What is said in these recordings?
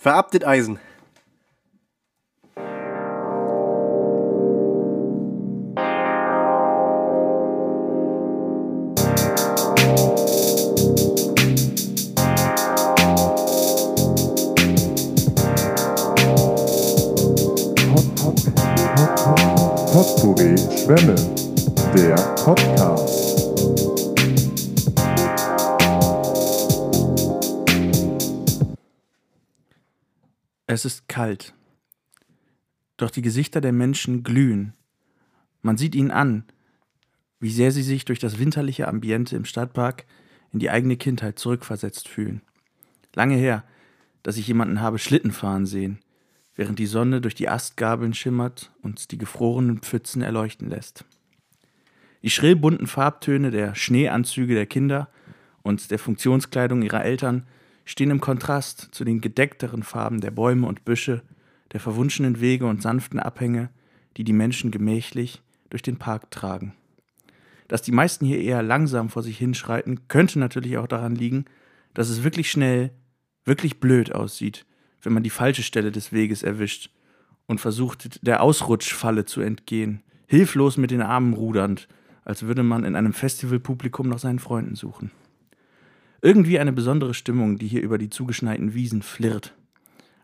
Verabtet Eisen. Potpourri Schwemme, der Podcast. Es ist kalt. Doch die Gesichter der Menschen glühen. Man sieht ihnen an, wie sehr sie sich durch das winterliche Ambiente im Stadtpark in die eigene Kindheit zurückversetzt fühlen. Lange her, dass ich jemanden habe Schlitten fahren sehen, während die Sonne durch die Astgabeln schimmert und die gefrorenen Pfützen erleuchten lässt. Die schrill bunten Farbtöne der Schneeanzüge der Kinder und der Funktionskleidung ihrer Eltern stehen im Kontrast zu den gedeckteren Farben der Bäume und Büsche, der verwunschenen Wege und sanften Abhänge, die die Menschen gemächlich durch den Park tragen. Dass die meisten hier eher langsam vor sich hinschreiten, könnte natürlich auch daran liegen, dass es wirklich schnell, wirklich blöd aussieht, wenn man die falsche Stelle des Weges erwischt und versucht, der Ausrutschfalle zu entgehen, hilflos mit den Armen rudernd, als würde man in einem Festivalpublikum nach seinen Freunden suchen. Irgendwie eine besondere Stimmung, die hier über die zugeschneiten Wiesen flirrt.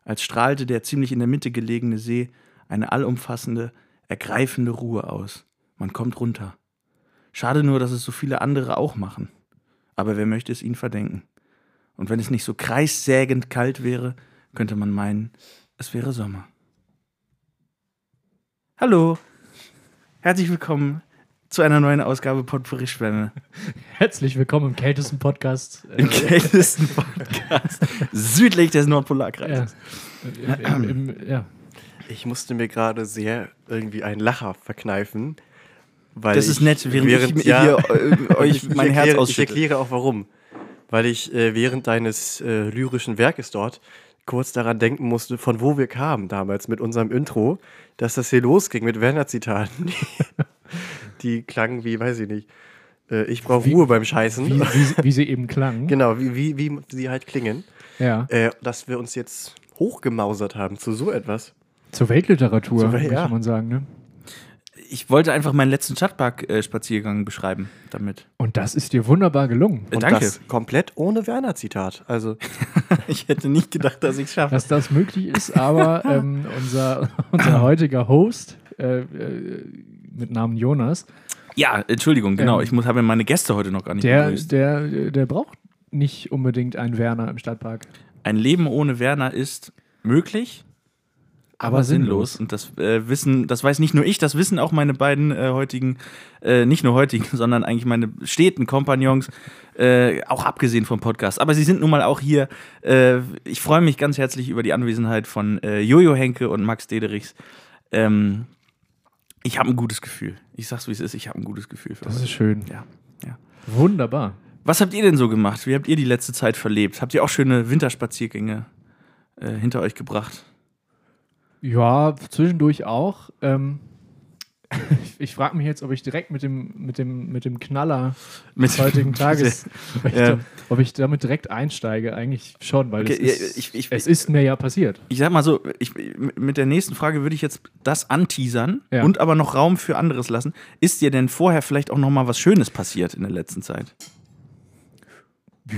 Als strahlte der ziemlich in der Mitte gelegene See eine allumfassende, ergreifende Ruhe aus. Man kommt runter. Schade nur, dass es so viele andere auch machen. Aber wer möchte es ihnen verdenken? Und wenn es nicht so kreissägend kalt wäre, könnte man meinen, es wäre Sommer. Hallo, herzlich willkommen zu einer neuen Ausgabe Potpourri Schwämme. Herzlich willkommen im kältesten Podcast. Im kältesten Podcast südlich des ja, Nordpolarkreises. im, im, im, ja. Ich musste mir gerade sehr irgendwie einen Lacher verkneifen. Weil Das ist ich nett, während, ich ja, hier äh, euch mein ich Herz erkläre, ich ausschütte. erkläre auch warum. Weil ich äh, während deines äh, lyrischen Werkes dort kurz daran denken musste, von wo wir kamen damals mit unserem Intro, dass das hier losging mit Werner-Zitaten. Die, klangen wie, weiß ich nicht, äh, ich brauche Ruhe beim Scheißen. Wie, wie, wie sie eben klangen. genau, wie, wie, wie sie halt klingen. Ja. Äh, dass wir uns jetzt hochgemausert haben zu so etwas. Zur Weltliteratur, Zur Wel- möchte ja. man sagen. Ne? Ich wollte einfach meinen letzten Stadtpark-Spaziergang beschreiben damit. Und das ist dir wunderbar gelungen. Äh, Und danke. das komplett ohne Werner-Zitat. Also, Ich hätte nicht gedacht, dass ich es schaffe. Dass das möglich ist, aber ähm, unser, unser heutiger Host äh, äh, mit Namen Jonas, Ja, Entschuldigung, genau. Ähm, ich muss, habe meine Gäste heute noch gar nicht der, begrüßt. der, der braucht nicht unbedingt einen Werner im Stadtpark. Ein Leben ohne Werner ist möglich, aber, Aber sinnlos. sinnlos. Und das äh, wissen, das weiß nicht nur ich, das wissen auch meine beiden äh, heutigen, äh, nicht nur heutigen, sondern eigentlich meine steten Kompagnons, äh, auch abgesehen vom Podcast. Aber sie sind nun mal auch hier. Äh, ich freue mich ganz herzlich über die Anwesenheit von äh, Jojo Henke und Max Dederichs. Ähm, ich habe ein gutes Gefühl. Ich sag's, wie es ist. Ich habe ein gutes Gefühl für Das heute. ist schön. Ja, ja. Wunderbar. Was habt ihr denn so gemacht? Wie habt ihr die letzte Zeit verlebt? Habt ihr auch schöne Winterspaziergänge äh, hinter euch gebracht? Ja, zwischendurch auch. Ähm, ich ich frage mich jetzt, ob ich direkt mit dem, mit dem, mit dem Knaller Mit des heutigen Tages, ob ich, Ja. da, ob ich damit direkt einsteige. Eigentlich schon, weil Okay, es, ja, ist, ich- ich- es ist mir ja passiert. Ich sag mal so, mit der nächsten Frage würde ich jetzt das anteasern Ja. und aber noch Raum für anderes lassen. Ist dir denn vorher vielleicht auch noch mal was Schönes passiert in der letzten Zeit?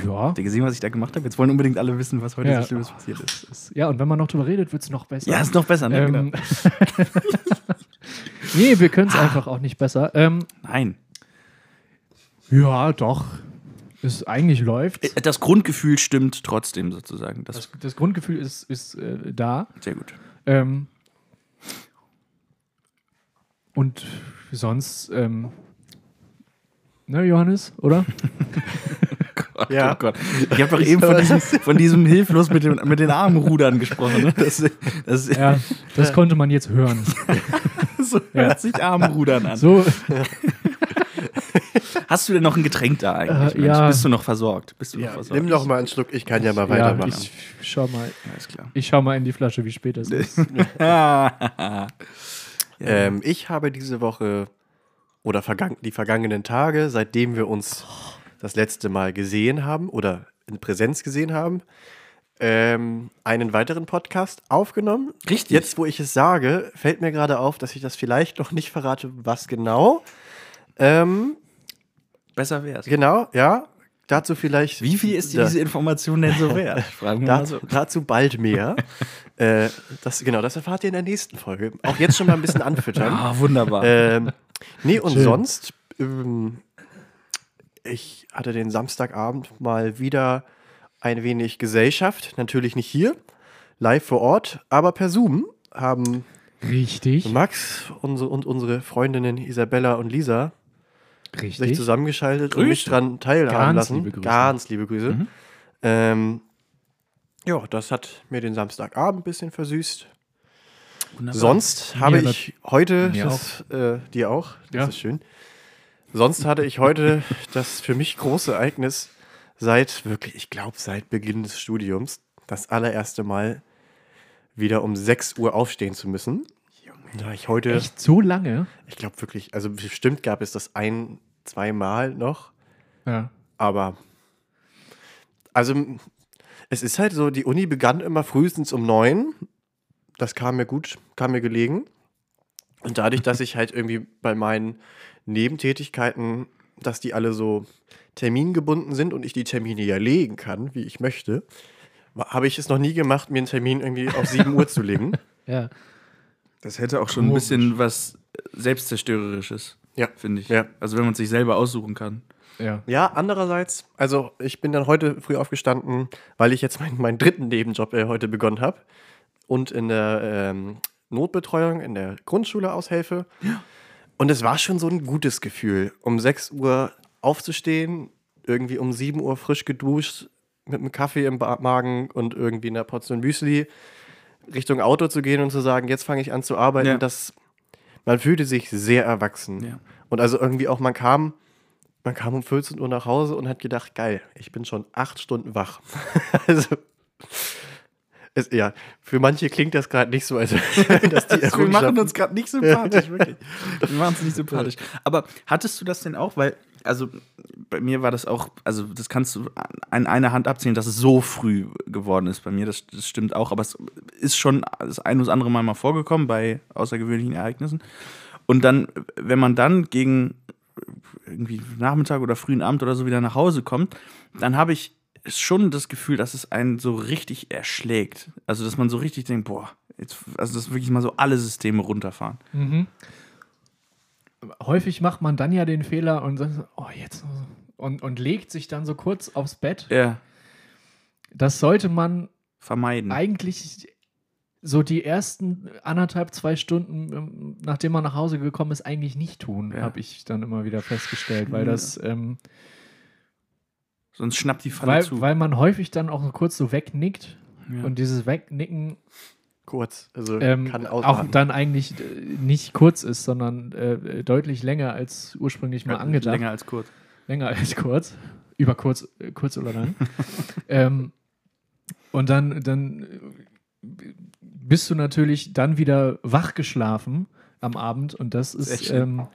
Ja. Habt ihr gesehen, was ich da gemacht habe? Jetzt wollen unbedingt alle wissen, was heute Ja. so Schlimmes passiert ist. Ist- Ja, und wenn man noch drüber redet, wird es noch besser. Ja, ist noch besser, ne? ähm, Genau. nee, wir können es einfach auch nicht besser. Ähm, Nein. ja, doch. Es eigentlich läuft. Äh, Das Grundgefühl stimmt trotzdem sozusagen. Das, Das, das Grundgefühl ist, ist äh, da. sehr gut. Ähm, und sonst, ähm, ne, Johannes, oder? Gott, Ja. oh Gott. Ich habe doch eben von diesem, von diesem hilflos mit, dem, mit den Armen rudern gesprochen. Ne? Das, das, Ja, das konnte man jetzt hören. so hört sich Armrudern an. So, Hast du denn noch ein Getränk da eigentlich? Äh, ja. Bist du noch versorgt? Bist du noch ja, versorgt? nimm doch mal einen Schluck, ich kann ja mal ja, weitermachen. ich schau mal, Alles klar. ich schau mal in die Flasche, wie spät es ist. Ähm, ich habe diese Woche oder vergangen, die vergangenen Tage, seitdem wir uns das letzte Mal gesehen haben oder in Präsenz gesehen haben, ähm, einen weiteren Podcast aufgenommen. Richtig. Jetzt, wo ich es sage, fällt mir gerade auf, dass ich das vielleicht noch nicht verrate, was genau. Ähm, Besser wär's. genau, ja. Dazu vielleicht. Wie viel ist diese Information denn so wert? Fragen wir Da, mal so. Dazu bald mehr. äh, das, genau, das erfahrt ihr in der nächsten Folge. Auch jetzt schon mal ein bisschen anfüttern. Ah, wunderbar. Ähm, nee, und Schön. sonst, ähm, ich hatte den Samstagabend mal wieder ein wenig Gesellschaft. Natürlich nicht hier, live vor Ort, aber per Zoom haben Richtig. Max unsere, und unsere Freundinnen Isabella und Lisa sich Richtig. zusammengeschaltet und mich Grüße. dran teilhaben Ganz lassen. liebe Grüße. Ganz liebe Grüße. Mhm. Ähm, ja, das hat mir den Samstagabend ein bisschen versüßt. Wunderbar. Sonst habe ich heute, das, äh, dir auch, das Ja. ist schön. Sonst hatte ich heute das für mich große Ereignis seit, wirklich, ich glaube, seit Beginn des Studiums, das allererste Mal wieder um 6 Uhr aufstehen zu müssen. Da ich heute, Echt so lange? ich glaube wirklich, also bestimmt gab es das ein, zwei Mal noch, Ja. aber also es ist halt so, die Uni begann immer frühestens um neun. Das kam mir gut, kam mir gelegen. Und dadurch, dass ich halt irgendwie bei meinen Nebentätigkeiten, dass die alle so termingebunden sind und ich die Termine ja legen kann, wie ich möchte, habe ich es noch nie gemacht, mir einen Termin irgendwie auf 7 Uhr zu legen. Ja. Das hätte auch schon ein bisschen was Selbstzerstörerisches, Ja. finde ich. Ja. Also wenn man sich selber aussuchen kann. Ja. Ja, andererseits, also ich bin dann heute früh aufgestanden, weil ich jetzt meinen, meinen dritten Nebenjob äh, heute begonnen habe und in der ähm, Notbetreuung in der Grundschule aushelfe. Und es war schon so ein gutes Gefühl, um 6 Uhr aufzustehen, irgendwie um 7 Uhr frisch geduscht, mit einem Kaffee im Magen und irgendwie einer Portion Müsli Richtung Auto zu gehen und zu sagen, jetzt fange ich an zu arbeiten. Ja. Das, man fühlte sich sehr erwachsen. Ja. Und also irgendwie auch, man kam, man kam um 14 Uhr nach Hause und hat gedacht, geil, ich bin schon acht Stunden wach. also, es, ja, für manche klingt das gerade nicht so, als wäre das die Wir machen uns gerade nicht sympathisch, wirklich. Wir machen uns nicht sympathisch. Aber hattest du das denn auch? Weil, also bei mir war das auch, also das kannst du an einer Hand abzählen, dass es so früh geworden ist bei mir. Das, das stimmt auch. Aber es ist schon das ein oder andere Mal mal vorgekommen bei außergewöhnlichen Ereignissen. Und dann, wenn man dann gegen irgendwie Nachmittag oder frühen Abend oder so wieder nach Hause kommt, dann habe ich schon das Gefühl, dass es einen so richtig erschlägt. Also, dass man so richtig denkt, boah, jetzt, also dass wirklich mal so alle Systeme runterfahren. Mhm. Häufig macht man dann ja den Fehler und sagt, so, oh, jetzt. Und, und legt sich dann so kurz aufs Bett. Ja, Das sollte man vermeiden. eigentlich so die ersten anderthalb, zwei Stunden, ähm, nachdem man nach Hause gekommen ist, eigentlich nicht tun, Ja. habe ich dann immer wieder festgestellt, weil das, ähm, Sonst schnappt die Falle weil, zu. weil man häufig dann auch so kurz so wegnickt ja. und dieses Wegnicken Kurz, also ähm, kann auch ausatmen. dann eigentlich äh, nicht kurz ist, sondern äh, deutlich länger als ursprünglich mal angedacht. Länger als kurz. Länger als kurz. Über kurz, äh, kurz oder lang. ähm, und dann, dann bist du natürlich dann wieder wach geschlafen am Abend und das ist, ähm,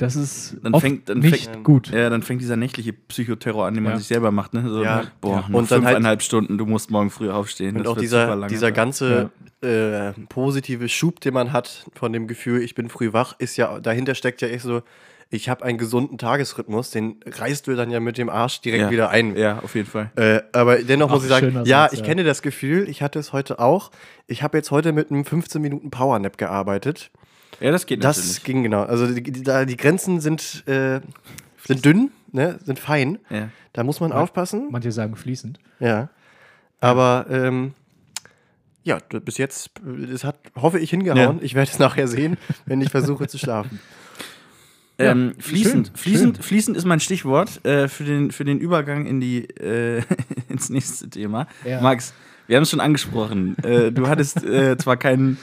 das ist Dann oft fängt- dann nicht fängt- gut. Ja, dann fängt dieser nächtliche Psychoterror an, den man Ja. sich selber macht. Ne? So, Ja. boah, Ja. Und dann halt- fünfeinhalb Stunden, du musst morgen früh aufstehen. Und Das auch wird dieser, super lange dieser ganze äh, positive Schub, den man hat von dem Gefühl, ich bin früh wach, ist ja, dahinter steckt ja echt so, ich habe einen gesunden Tagesrhythmus, den reißt du dann ja mit dem Arsch direkt Ja. wieder ein. Ja, auf jeden Fall. Äh, aber dennoch Auch muss ich sagen, ja, Satz, ich ja. kenne das Gefühl, ich hatte es heute auch. Ich habe jetzt heute mit einem 15 Minuten Powernap gearbeitet. Ja, das geht Das natürlich. ging genau. Also die, die, da- die Grenzen sind, äh, sind dünn, ne? sind fein. Ja. Da muss man aufpassen. Manche sagen fließend. Ja. Aber ähm, ja, bis jetzt, das hat, hoffe ich, hingehauen. Ja. Ich werde es nachher sehen, wenn ich versuche zu schlafen. Ja, Ähm, fließend, schön, fließend, schön. fließend ist mein Stichwort äh, für, den, für den Übergang in die, äh, ins nächste Thema. Ja. Max, wir haben es schon angesprochen. Äh, du hattest äh, zwar keinen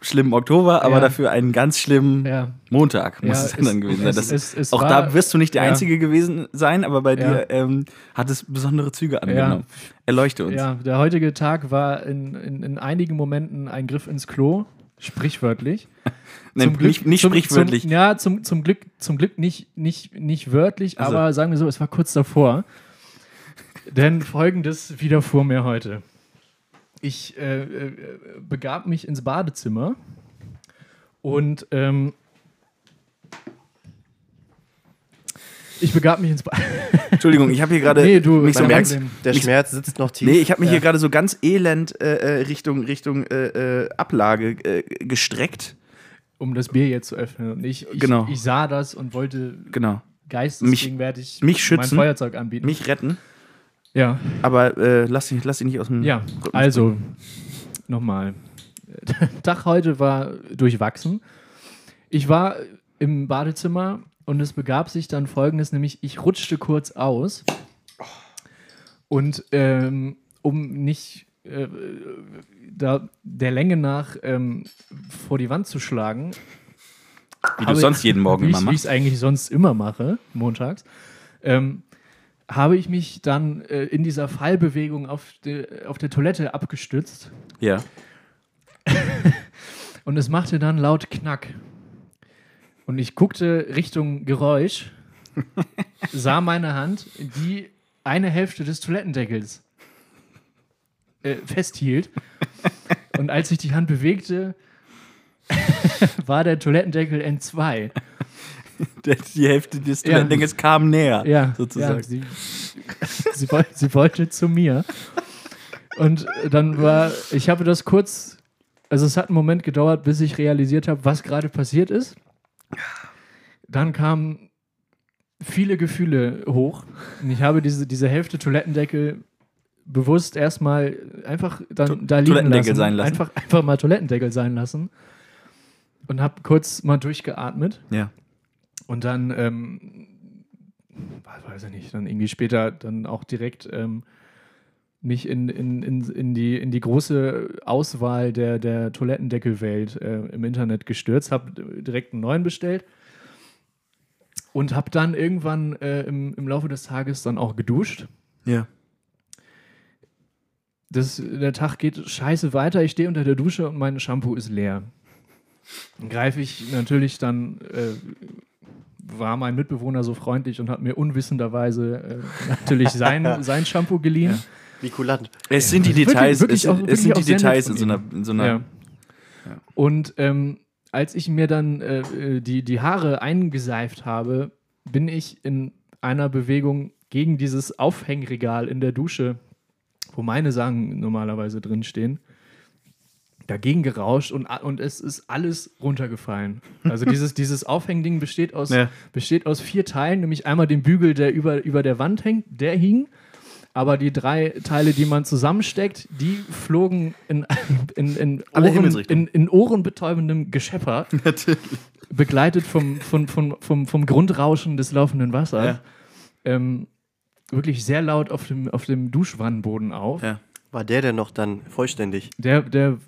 schlimmen Oktober, aber Ja. dafür einen ganz schlimmen Ja. Montag muss Ja, es dann gewesen sein. Das, es- es auch war- da wirst du nicht der. Einzige gewesen sein, aber bei dir ähm, hat es besondere Züge angenommen. Erleuchte uns. Ja, der heutige Tag war in, in, in einigen Momenten ein Griff ins Klo, sprichwörtlich. Nein, nicht, nicht zum, sprichwörtlich. Zum, ja, zum, zum, Glück, zum Glück nicht, nicht, nicht wörtlich, Also. aber sagen wir so, es war kurz davor. Denn folgendes widerfuhr mir heute. Ich äh, äh, begab mich ins Badezimmer und ähm, ich begab mich ins Badezimmer. Entschuldigung, ich habe hier gerade Nee, du, mich so merkt- Der mich- Schmerz sitzt noch tief. Nee, ich habe mich Ja. hier gerade so ganz elend äh, äh, Richtung, Richtung äh, äh, Ablage äh, gestreckt. um das Bier jetzt zu öffnen. Und ich, ich, Genau. ich sah das und wollte Genau. geistesgegenwärtig mich schützen. mein Feuerzeug anbieten. Mich retten. Ja, Aber äh, lass, dich, lass dich nicht aus dem. ja. Rücken Also, nochmal. Der Tag heute war durchwachsen. Ich war im Badezimmer und es begab sich dann folgendes, nämlich ich rutschte kurz aus und ähm, um nicht äh, da der Länge nach ähm, vor die Wand zu schlagen, Wie du sonst jeden Morgen immer ich- Wie ich machst. es eigentlich sonst immer mache, montags, ähm, habe ich mich dann äh, in dieser Fallbewegung auf, de, auf der Toilette abgestützt Ja. und es machte dann laut Knack. Und ich guckte Richtung Geräusch, sah meine Hand, die eine Hälfte des Toilettendeckels äh, festhielt. Und als ich die Hand bewegte, war der Toilettendeckel N2. Die Hälfte des Ja. Kam näher. Ja, sozusagen. Ja, sie, sie, wollte, sie wollte zu mir. Und dann war, ich habe das kurz, also es hat einen Moment gedauert, bis ich realisiert habe, was gerade passiert ist. Dann kamen viele Gefühle hoch. Und ich habe diese, diese Hälfte Toilettendeckel bewusst erstmal einfach dann da liegen lassen. sein lassen. Einfach, einfach mal Toilettendeckel sein lassen. Und habe kurz mal durchgeatmet. Ja. Und dann, ähm, weiß ich nicht, dann irgendwie später dann auch direkt ähm, mich in, in, in, in, die, in die große Auswahl der, der Toilettendeckelwelt äh, im Internet gestürzt, habe direkt einen neuen bestellt und habe dann irgendwann äh, im, im Laufe des Tages dann auch geduscht. Ja. Das, der Tag geht scheiße weiter. Ich stehe unter der Dusche und mein Shampoo ist leer. Dann greife ich natürlich dann, äh, war mein Mitbewohner so freundlich und hat mir unwissenderweise äh, natürlich sein, sein Shampoo geliehen. Wie kulant. Es sind die Details, wirklich es, auch- es wirklich sind die Details in so einer, in so einer Ja. Und ähm, als ich mir dann äh, die, die Haare eingeseift habe, bin ich in einer Bewegung gegen dieses Aufhängregal in der Dusche, wo meine Sachen normalerweise drin stehen, dagegen gerauscht und, und es ist alles runtergefallen. Also dieses, dieses Aufhängding besteht aus, Ja. besteht aus vier Teilen, nämlich einmal den Bügel, der über, über der Wand hängt, der hing. Aber die drei Teile, die man zusammensteckt, die flogen in, in, in, Ohren, in, in ohrenbetäubendem Geschepper, begleitet vom, vom, vom, vom, vom Grundrauschen des laufenden Wassers. Ja. Ähm, wirklich sehr laut auf dem, auf dem Duschwannenboden auf. Ja. War der denn noch dann vollständig? Der, der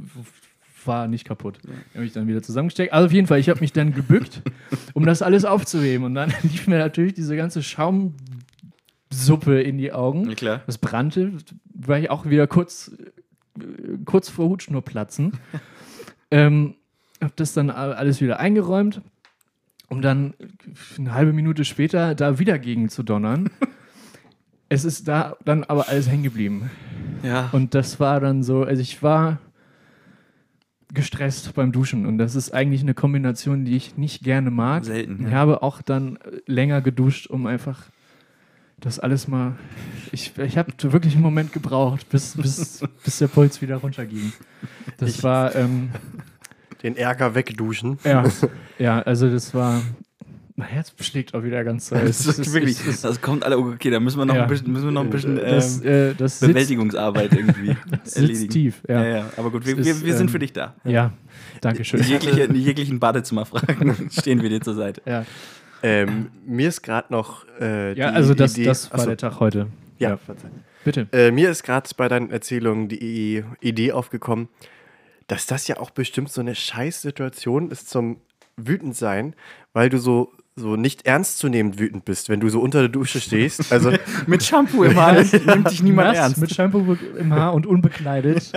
war nicht kaputt. Habe ich dann wieder zusammengesteckt. Also auf jeden Fall, ich habe mich dann gebückt, um das alles aufzuheben. Und dann lief mir natürlich diese ganze Schaumsuppe in die Augen. Ja, klar. Das brannte, war ich auch wieder kurz, kurz vor Hutschnurplatzen. ähm, habe das dann alles wieder eingeräumt, um dann eine halbe Minute später da wieder gegen zu donnern. es ist da dann aber alles hängen geblieben. Ja. Und das war dann so, also ich war gestresst beim Duschen und das ist eigentlich eine Kombination, die ich nicht gerne mag. Selten, Ich ja. habe auch dann länger geduscht, um einfach das alles mal. Ich, ich habe wirklich einen Moment gebraucht, bis, bis, bis der Puls wieder runterging. Das Ich- war, ähm, Den Ärger wegduschen. ja, ja, also das war. Mein Herz schlägt auch wieder ganz doll. Das ist wirklich, es ist- das kommt alle, okay, da müssen wir noch Ja. ein bisschen, müssen wir noch ein bisschen das, ähm, äh, das sitzt, Bewältigungsarbeit irgendwie sitzt erledigen. tief. Ja. Ja, ja, aber gut, wir, wir, ist, wir sind ähm, für dich da. ja. danke schön. In, jegliche, jeglichen Badezimmerfragen stehen wir dir zur Seite. Ja, Ähm, mir ist gerade noch äh, ja die also das, Idee, das war Achso, der Tag heute. ja, ja. verzeih. Bitte. Äh, mir ist gerade bei deinen Erzählungen die Idee aufgekommen, dass das ja auch bestimmt so eine Scheißsituation ist zum Wütendsein, weil du so, so nicht ernstzunehmend wütend bist, wenn du so unter der Dusche stehst. Also Mit Shampoo im Haar nimmt dich niemand Nass, ernst. Mit Shampoo im Haar und unbekleidet.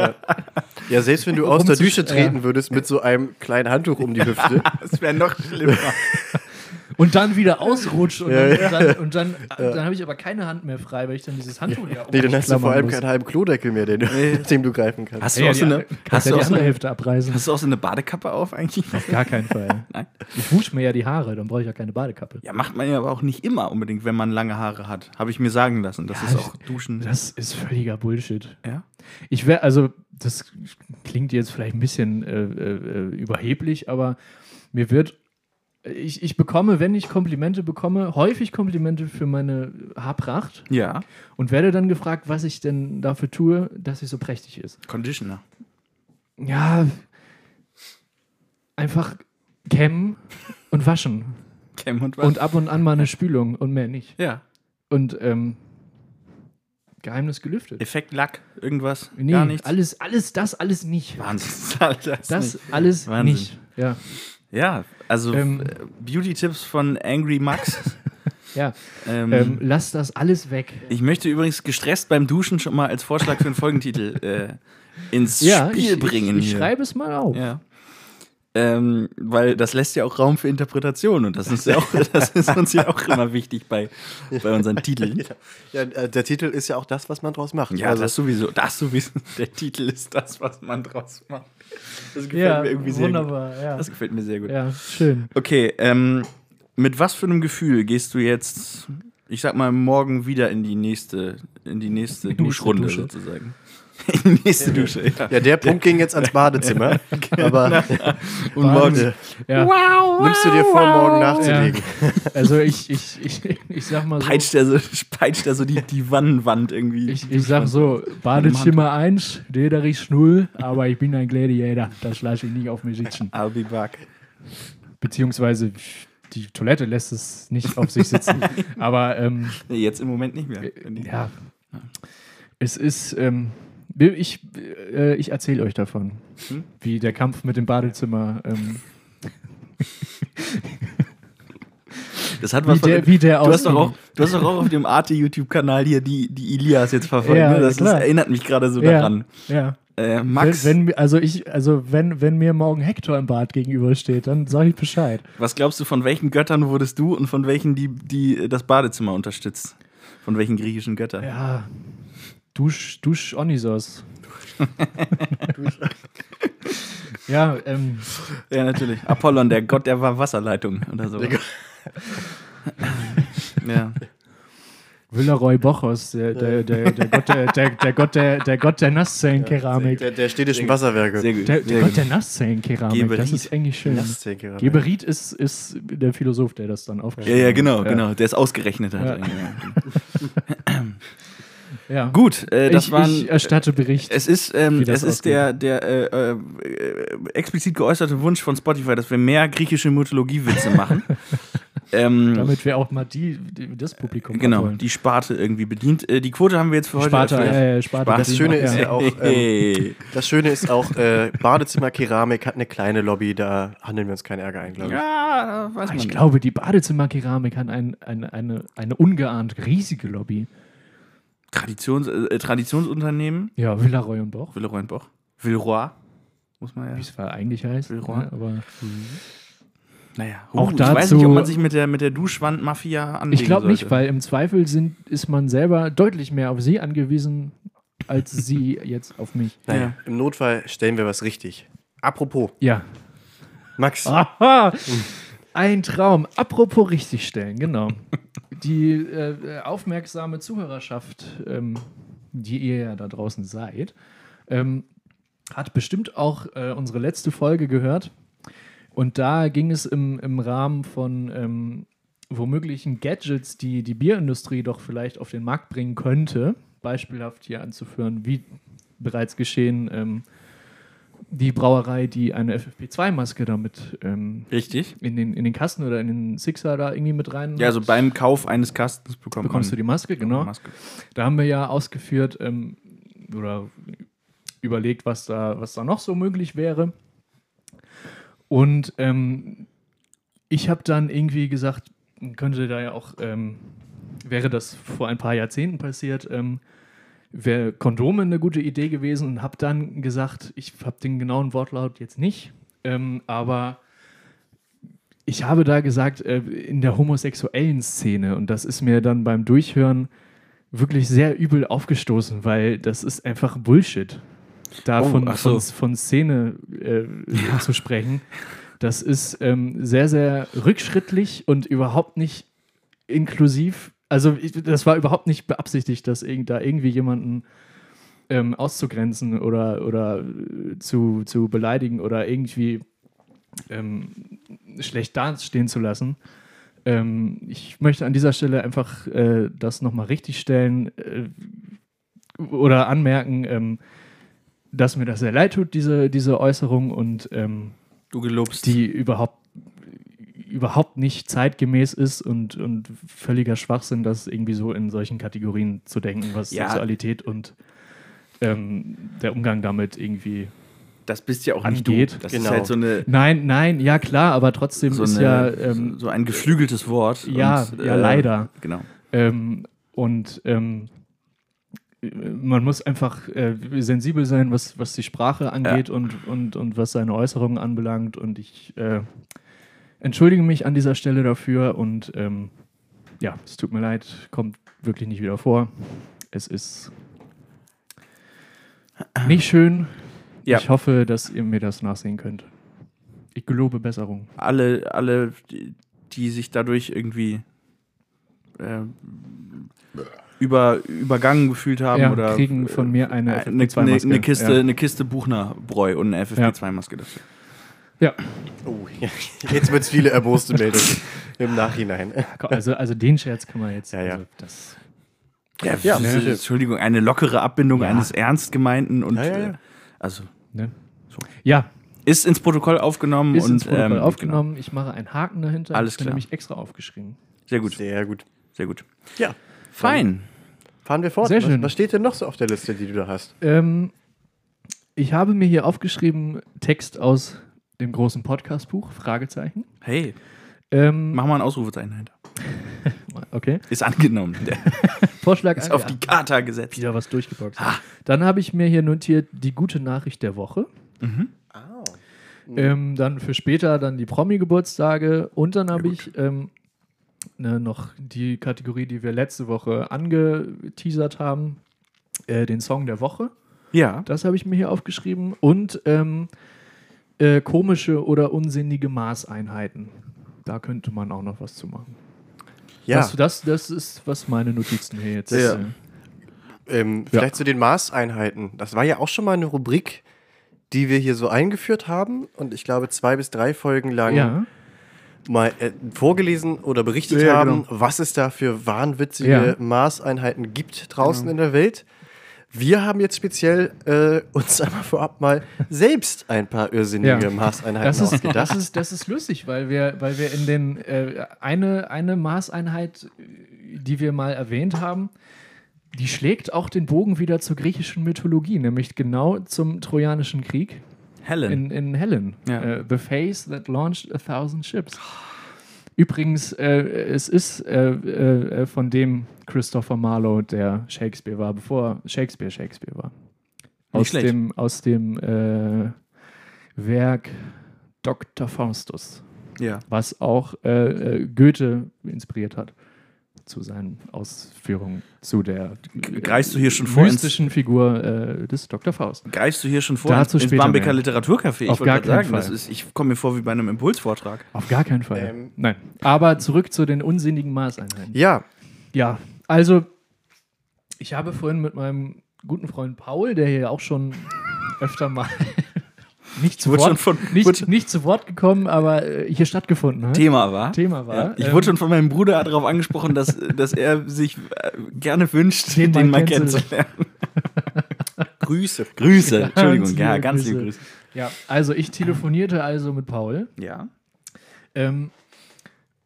ja, selbst wenn du aus der Dusche treten würdest mit so einem kleinen Handtuch um die Hüfte, Das wäre noch schlimmer. Und dann wieder ausrutscht und Ja, dann, ja. dann, und dann, dann habe ich aber keine Hand mehr frei, weil ich dann dieses Handtuch ja Nee, dann hast du vor allem muss. keinen halben Klodeckel mehr, den du, mit dem du greifen kannst. Hast Ja, du auch so eine, hast ja du die auch so eine, Hälfte abreißen. hast du auch so eine Badekappe auf eigentlich? Auf gar keinen Fall. Nein. Ich wusch mir ja die Haare, dann brauche ich ja keine Badekappe. Ja, macht man ja aber auch nicht immer unbedingt, wenn man lange Haare hat. Habe ich mir sagen lassen. Das Ja, ist auch Duschen. Das ist völliger Bullshit. ja? Ich wäre, also, das klingt jetzt vielleicht ein bisschen äh, äh, überheblich, aber mir wird, ich, ich bekomme, wenn ich Komplimente bekomme, häufig Komplimente für meine Haarpracht Ja. und werde dann gefragt, was ich denn dafür tue, dass sie so prächtig ist. Conditioner. Ja, einfach kämmen und waschen Cam und was? und ab und an mal eine Spülung und mehr nicht. ja. Und ähm, Geheimnis gelüftet. Effekt Lack, irgendwas? Nee, Gar nichts. alles, alles das, alles nicht. Wahnsinn. Alter, ist Das nicht- alles Wahnsinn. nicht. Ja, Ja, also Ähm, äh, Beauty-Tipps von Angry Max. ja. ähm, Ähm, lass das alles weg. ich möchte übrigens gestresst beim Duschen schon mal als Vorschlag für einen Folgentitel äh, ins Ja, Spiel ich, bringen. ich, ich schreibe es mal auf. Ja. Ähm, weil das lässt ja auch Raum für Interpretation und das ist, ja auch, das ist uns ja auch immer wichtig bei, bei unseren Titeln. Ja, äh, der Titel ist ja auch das, was man draus macht. Ja, also, das sowieso. Das sowieso. Der Titel ist das, was man draus macht. Das gefällt Ja, mir irgendwie sehr wunderbar. gut. Ja. Das gefällt mir sehr gut. ja, schön. Okay, ähm, mit was für einem Gefühl gehst du jetzt, ich sag mal, morgen wieder in die nächste, in die nächste nächste Duschrunde Dusche. sozusagen? In die nächste Dusche, ja. ja, der Punkt ging jetzt ans Badezimmer. aber Und morgen, äh, Ja. nimmst du dir vor, morgen nachzulegen. Also ich, ich, ich, ich sag mal so. peitscht er so, peitscht er so die, die Wannenwand irgendwie. Ich, ich sag so, Badezimmer 1, Dederich null, aber ich bin ein Gladiator. Das lasse ich nicht auf mir sitzen. I'll be back. Beziehungsweise die Toilette lässt es nicht auf sich sitzen. aber ähm, Nee, jetzt im Moment nicht mehr. Die- ja, es ist, ähm, ich, äh, ich erzähle euch davon, Hm? wie der Kampf mit dem Badezimmer, ähm, Das hat wie was von, der, wie der du, hast doch auch, du hast doch auch auf dem Arte-YouTube-Kanal hier die, die Ilias jetzt verfolgt. Ja, ne? Das, das erinnert mich gerade so Ja. daran. Ja. Äh, Max, Wenn, wenn, also ich, also wenn, wenn mir morgen Hector im Bad gegenübersteht, dann sage ich Bescheid. was glaubst du, von welchen Göttern wurdest du und von welchen die, die das Badezimmer unterstützt? Von welchen griechischen Göttern? Ja. Dusch, Dusch Onisos. ja, ähm, Ja, natürlich. Apollon, der Gott der Wasserleitung oder so. ja. Villeroy Bochos, der, der, der, der Gott der, der, der Gott der, der Gott der Nasszellenkeramik. Der, der städtischen Wasserwerke. Sehr gut. Der, der Gott der Nasszellenkeramik, das Geberit. ist eigentlich schön. Geberit ist, ist der Philosoph, der das dann Ja, aufgeschrieben ja, genau, hat. genau. Der ist ausgerechnet hat. Ja. Ja. Ja. Gut, äh, das ich, waren. ich erstatte Bericht. es ist, ähm, das es ist der, der äh, äh, explizit geäußerte Wunsch von Spotify, dass wir mehr griechische Mythologie-Witze machen. ähm, damit wir auch mal die, die das Publikum genau, abholen. die Sparte irgendwie bedient. Äh, die Quote haben wir jetzt für heute Sparte, äh, Sparte, Sparte. Das Schöne ist ja auch, ähm, das Schöne ist auch, äh, Badezimmerkeramik hat eine kleine Lobby, da handeln wir uns keinen Ärger ein, glaube ich. Ja, weiß man Ich nicht. glaube, die Badezimmerkeramik hat ein, eine, eine, eine ungeahnt riesige Lobby. Traditions, äh, Traditionsunternehmen, Ja, Villeroy und Boch, Villeroy und Boch. Villeroy, muss man ja. wie es eigentlich heißt. Villeroy. Ja, aber Naja, Auch uh, ich weiß nicht, dazu- ob man sich mit der, mit der Duschwand-Mafia anlegen ich glaube nicht, weil im Zweifel sind, ist man selber deutlich mehr auf sie angewiesen, als sie jetzt auf mich. Naja, Ja. im Notfall stellen wir was richtig. Apropos, Ja. Max, Aha! Ein Traum. Apropos richtigstellen, genau. Die äh, aufmerksame Zuhörerschaft, ähm, die ihr ja da draußen seid, ähm, hat bestimmt auch äh, unsere letzte Folge gehört. Und da ging es im, im Rahmen von ähm, womöglichen Gadgets, die die Bierindustrie doch vielleicht auf den Markt bringen könnte, beispielhaft hier anzuführen, wie bereits geschehen, ähm, die Brauerei, die eine FFP2-Maske damit ähm, Richtig. in, den, in den Kasten oder in den Sixer da irgendwie mit rein. Ja, also beim Kauf eines Kastens bekommt bekommst du die Maske, genau. Maske. Da haben wir ja ausgeführt ähm, oder überlegt, was da, was da noch so möglich wäre. Und ähm, ich habe dann irgendwie gesagt, könnte da ja auch, ähm, wäre das vor ein paar Jahrzehnten passiert, ähm, wäre Kondome eine gute Idee gewesen und habe dann gesagt, ich habe den genauen Wortlaut jetzt nicht, ähm, aber ich habe da gesagt, äh, in der homosexuellen Szene und das ist mir dann beim Durchhören wirklich sehr übel aufgestoßen, weil das ist einfach Bullshit. Da Oh, von, so. von, von Szene äh, zu sprechen. Das ist ähm, sehr, sehr rückschrittlich und überhaupt nicht inklusiv. Also ich, das war überhaupt nicht beabsichtigt, dass irgend, da irgendwie jemanden ähm, auszugrenzen oder, oder äh, zu, zu beleidigen oder irgendwie ähm, schlecht dastehen zu lassen. Ähm, ich möchte an dieser Stelle einfach äh, das nochmal richtig stellen äh, oder anmerken, ähm, dass mir das sehr leid tut, diese, diese Äußerung und ähm, Du gelobst. die überhaupt, überhaupt nicht zeitgemäß ist und, und völliger Schwachsinn, das irgendwie so in solchen Kategorien zu denken, was Ja. Sexualität und ähm, der Umgang damit irgendwie. das bist ja auch nicht angeht. du. Das Genau. ist halt so eine Nein, nein, ja klar, aber trotzdem so, ist eine, ja. Ähm, so ein geflügeltes Wort. Ja, und, ja, leider. Genau. Ähm, und ähm, man muss einfach äh, sensibel sein, was, was die Sprache angeht und, und, und was seine Äußerungen anbelangt. Und ich äh, entschuldige mich an dieser Stelle dafür. Und ähm, ja, es tut mir leid, kommt wirklich nicht wieder vor. Es ist nicht schön. Ja. Ich hoffe, dass ihr mir das nachsehen könnt. Ich gelobe Besserung. Alle, alle, die, sich dadurch irgendwie äh, über, übergangen gefühlt haben Ja, oder kriegen von mir eine äh, eine, eine, FFP2-Maske. eine Kiste, Ja. eine Kiste Buchner-Bräu und eine FFP2-Maske dafür. Ja. Oh, jetzt wird es viele erboste Meldungen im Nachhinein. Also, also den Scherz kann man jetzt. Ja, ja. Also das, Ja, Ja. ist- Entschuldigung, eine lockere Abbindung Ja. eines ernst gemeinten und Ja, ja, ja. äh, also ne? Ja, ist ins Protokoll aufgenommen ist und ins Protokoll ähm, aufgenommen. Ich mache einen Haken dahinter. Alles klar. nämlich extra aufgeschrieben. Genau. Sehr gut, Sehr gut. sehr gut. Ja, Fein. fahren wir fort. Sehr was, schön. was steht denn noch so auf der Liste, die du da hast? Ähm, ich habe mir hier aufgeschrieben Text aus dem großen Podcast-Buch, Fragezeichen. Hey, Ähm, mach mal ein Ausrufezeichen dahinter. okay. Ist angenommen. Der Vorschlag ist ah, auf ja, die Charta gesetzt. wieder was durchgeboxt. Dann habe ich mir hier notiert die gute Nachricht der Woche. Ah. Ähm, dann für später dann die Promi-Geburtstage und dann habe ich ähm, ne, noch die Kategorie, die wir letzte Woche angeteasert haben, äh, den Song der Woche. Ja. Das habe ich mir hier aufgeschrieben und ähm, äh, komische oder unsinnige Maßeinheiten. Da könnte man auch noch was zu machen. Ja, Das, das, das ist, was meine Notizen hier jetzt Ja. äh, ähm, vielleicht zu den Maßeinheiten. Das war ja auch schon mal eine Rubrik, die wir hier so eingeführt haben und ich glaube zwei bis drei Folgen lang Ja, mal äh, vorgelesen oder berichtet Ja, haben, genau. was es da für wahnwitzige Ja. Maßeinheiten gibt draußen in der Welt. Wir haben jetzt speziell äh, uns einmal vorab mal selbst ein paar irrsinnige Ja. Maßeinheiten das ist, ausgedacht. das, ist, das ist lustig, weil wir, weil wir in den äh, eine, eine Maßeinheit, die wir mal erwähnt haben, die schlägt auch den Bogen wieder zur griechischen Mythologie, nämlich genau zum Trojanischen Krieg Helen. in, in Helen. Ja. Äh, the face that launched a thousand ships. Übrigens, äh, es ist äh, äh, von dem Christopher Marlowe, der Shakespeare war, bevor Shakespeare Shakespeare war. Aus dem, aus dem äh, Werk Dr. Faustus, ja. was auch äh, äh, Goethe inspiriert hat zu seinen Ausführungen zu der Greifst du hier schon vor ins, mystischen Figur äh, des Dr. Faust. greifst du hier schon vor Dazu ins, ins. Literaturcafé? Ich Auf wollte gar keinen sagen, das Fall. ist, ich komme mir vor wie bei einem Impulsvortrag. Auf gar keinen Fall. Ähm. Nein. Aber zurück zu den unsinnigen Maßeinheiten. ja, Ja, also ich habe vorhin mit meinem guten Freund Paul, der hier auch schon öfter mal nicht zu, Wort, schon von- nicht, nicht zu Wort gekommen, aber äh, hier stattgefunden hat. Thema war. Thema war. Ja, ich ähm, wurde schon von meinem Bruder darauf angesprochen, dass, dass er sich äh, gerne wünscht, Den den, mal kennenzulernen. Grüße. Grüße, Ganz Entschuldigung, ja, ganz Grüße. liebe Grüße. Ja, also ich telefonierte also mit Paul. Ja. Ähm,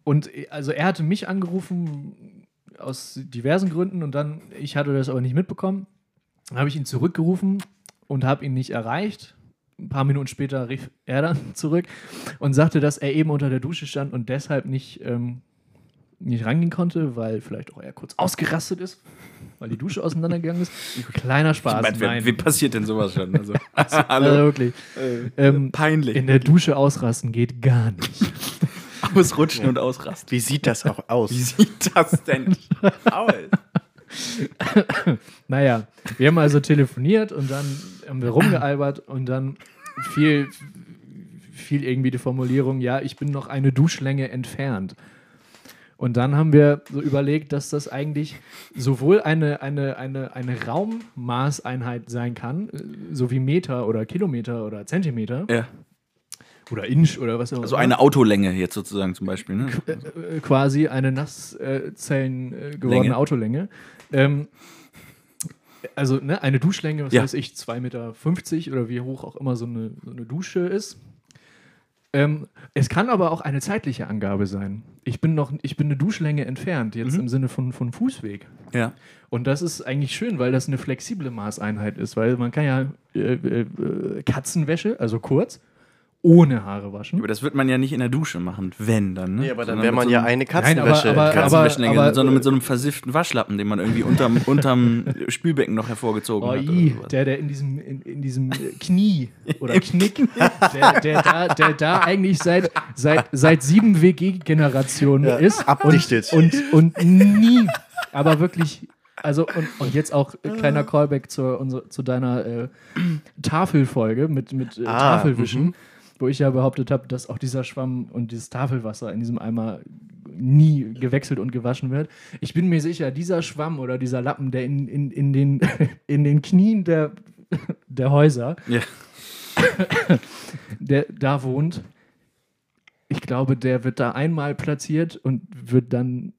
und also er hatte mich angerufen aus diversen Gründen und dann, ich hatte das aber nicht mitbekommen. Habe ich ihn zurückgerufen und habe ihn nicht erreicht. Ein paar Minuten später rief er dann zurück und sagte, dass er eben unter der Dusche stand und deshalb nicht, ähm, nicht rangehen konnte, weil vielleicht auch er kurz ausgerastet ist, weil die Dusche auseinandergegangen ist. Kleiner Spaß. Ich meine, nein. wie passiert denn sowas schon? Also, also hallo. wirklich. Äh, Ähm, peinlich. In der Dusche ausrasten geht gar nicht. Ausrutschen und ausrasten. Wie sieht das auch aus? Wie sieht das denn aus? Naja, wir haben also telefoniert und dann haben wir rumgealbert und dann fiel, fiel irgendwie die Formulierung, ja, ich bin noch eine Duschlänge entfernt. Und dann haben wir so überlegt, dass das eigentlich sowohl eine, eine, eine, eine Raummaßeinheit sein kann, äh, so wie Meter oder Kilometer oder Zentimeter Ja. oder Inch oder was auch immer. Also eine Autolänge jetzt sozusagen zum Beispiel. Ne? äh, quasi eine Nasszellen äh, gewordene Länge. Autolänge. Ähm, also ne, eine Duschlänge, was Ja. weiß ich, 2,50 Meter oder wie hoch auch immer so eine, so eine Dusche ist. Ähm, es kann aber auch eine zeitliche Angabe sein. Ich bin noch, ich bin eine Duschlänge entfernt, jetzt Mhm. im Sinne von, von Fußweg. Ja. Und das ist eigentlich schön, weil das eine flexible Maßeinheit ist, weil man kann ja äh, äh, äh, Katzenwäsche, also kurz, ohne Haare waschen. Aber das wird man ja nicht in der Dusche machen, wenn dann. Ne? Nee, aber dann wäre man so ja eine Nein, aber- Katzenwäsche. aber- entfernt. Katzenwäschelänge, aber- sondern mit so einem versifften Waschlappen, den man irgendwie unterm, unterm Spülbecken noch hervorgezogen Oh, hat. i, der, der in diesem, in, in diesem äh, Knie oder Knick, der, der, da, der da eigentlich seit, seit, seit sieben WG-Generationen Ja, ist. abdichtet. Und, und, und nie, aber wirklich, also und, und jetzt auch äh, kleiner Callback zur, unser, zu deiner äh, Tafelfolge mit, mit äh, Ah, Tafelwischen, wo ich ja behauptet habe, dass auch dieser Schwamm und dieses Tafelwasser in diesem Eimer nie gewechselt und gewaschen wird. Ich bin mir sicher, dieser Schwamm oder dieser Lappen, der in, in, in, den, in den Knien der, der Häuser, Ja. der da wohnt, ich glaube, der wird da einmal platziert und wird dann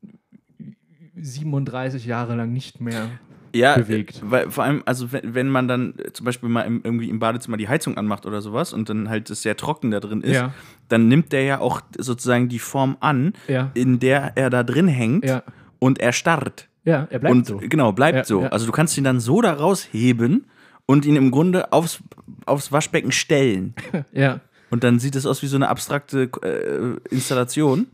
37 Jahre lang nicht mehr. Ja, bewegt. äh, Weil vor allem, also wenn, wenn man dann äh, zum Beispiel mal im, irgendwie im Badezimmer die Heizung anmacht oder sowas und dann halt es sehr trocken da drin ist, Ja. dann nimmt der ja auch sozusagen die Form an, Ja. in der er da drin hängt Ja, und er starrt. ja er bleibt und so. genau, bleibt so. Also du kannst ihn dann so da rausheben und ihn im Grunde aufs, aufs Waschbecken stellen. Ja. Und dann sieht es aus wie so eine abstrakte äh, Installation.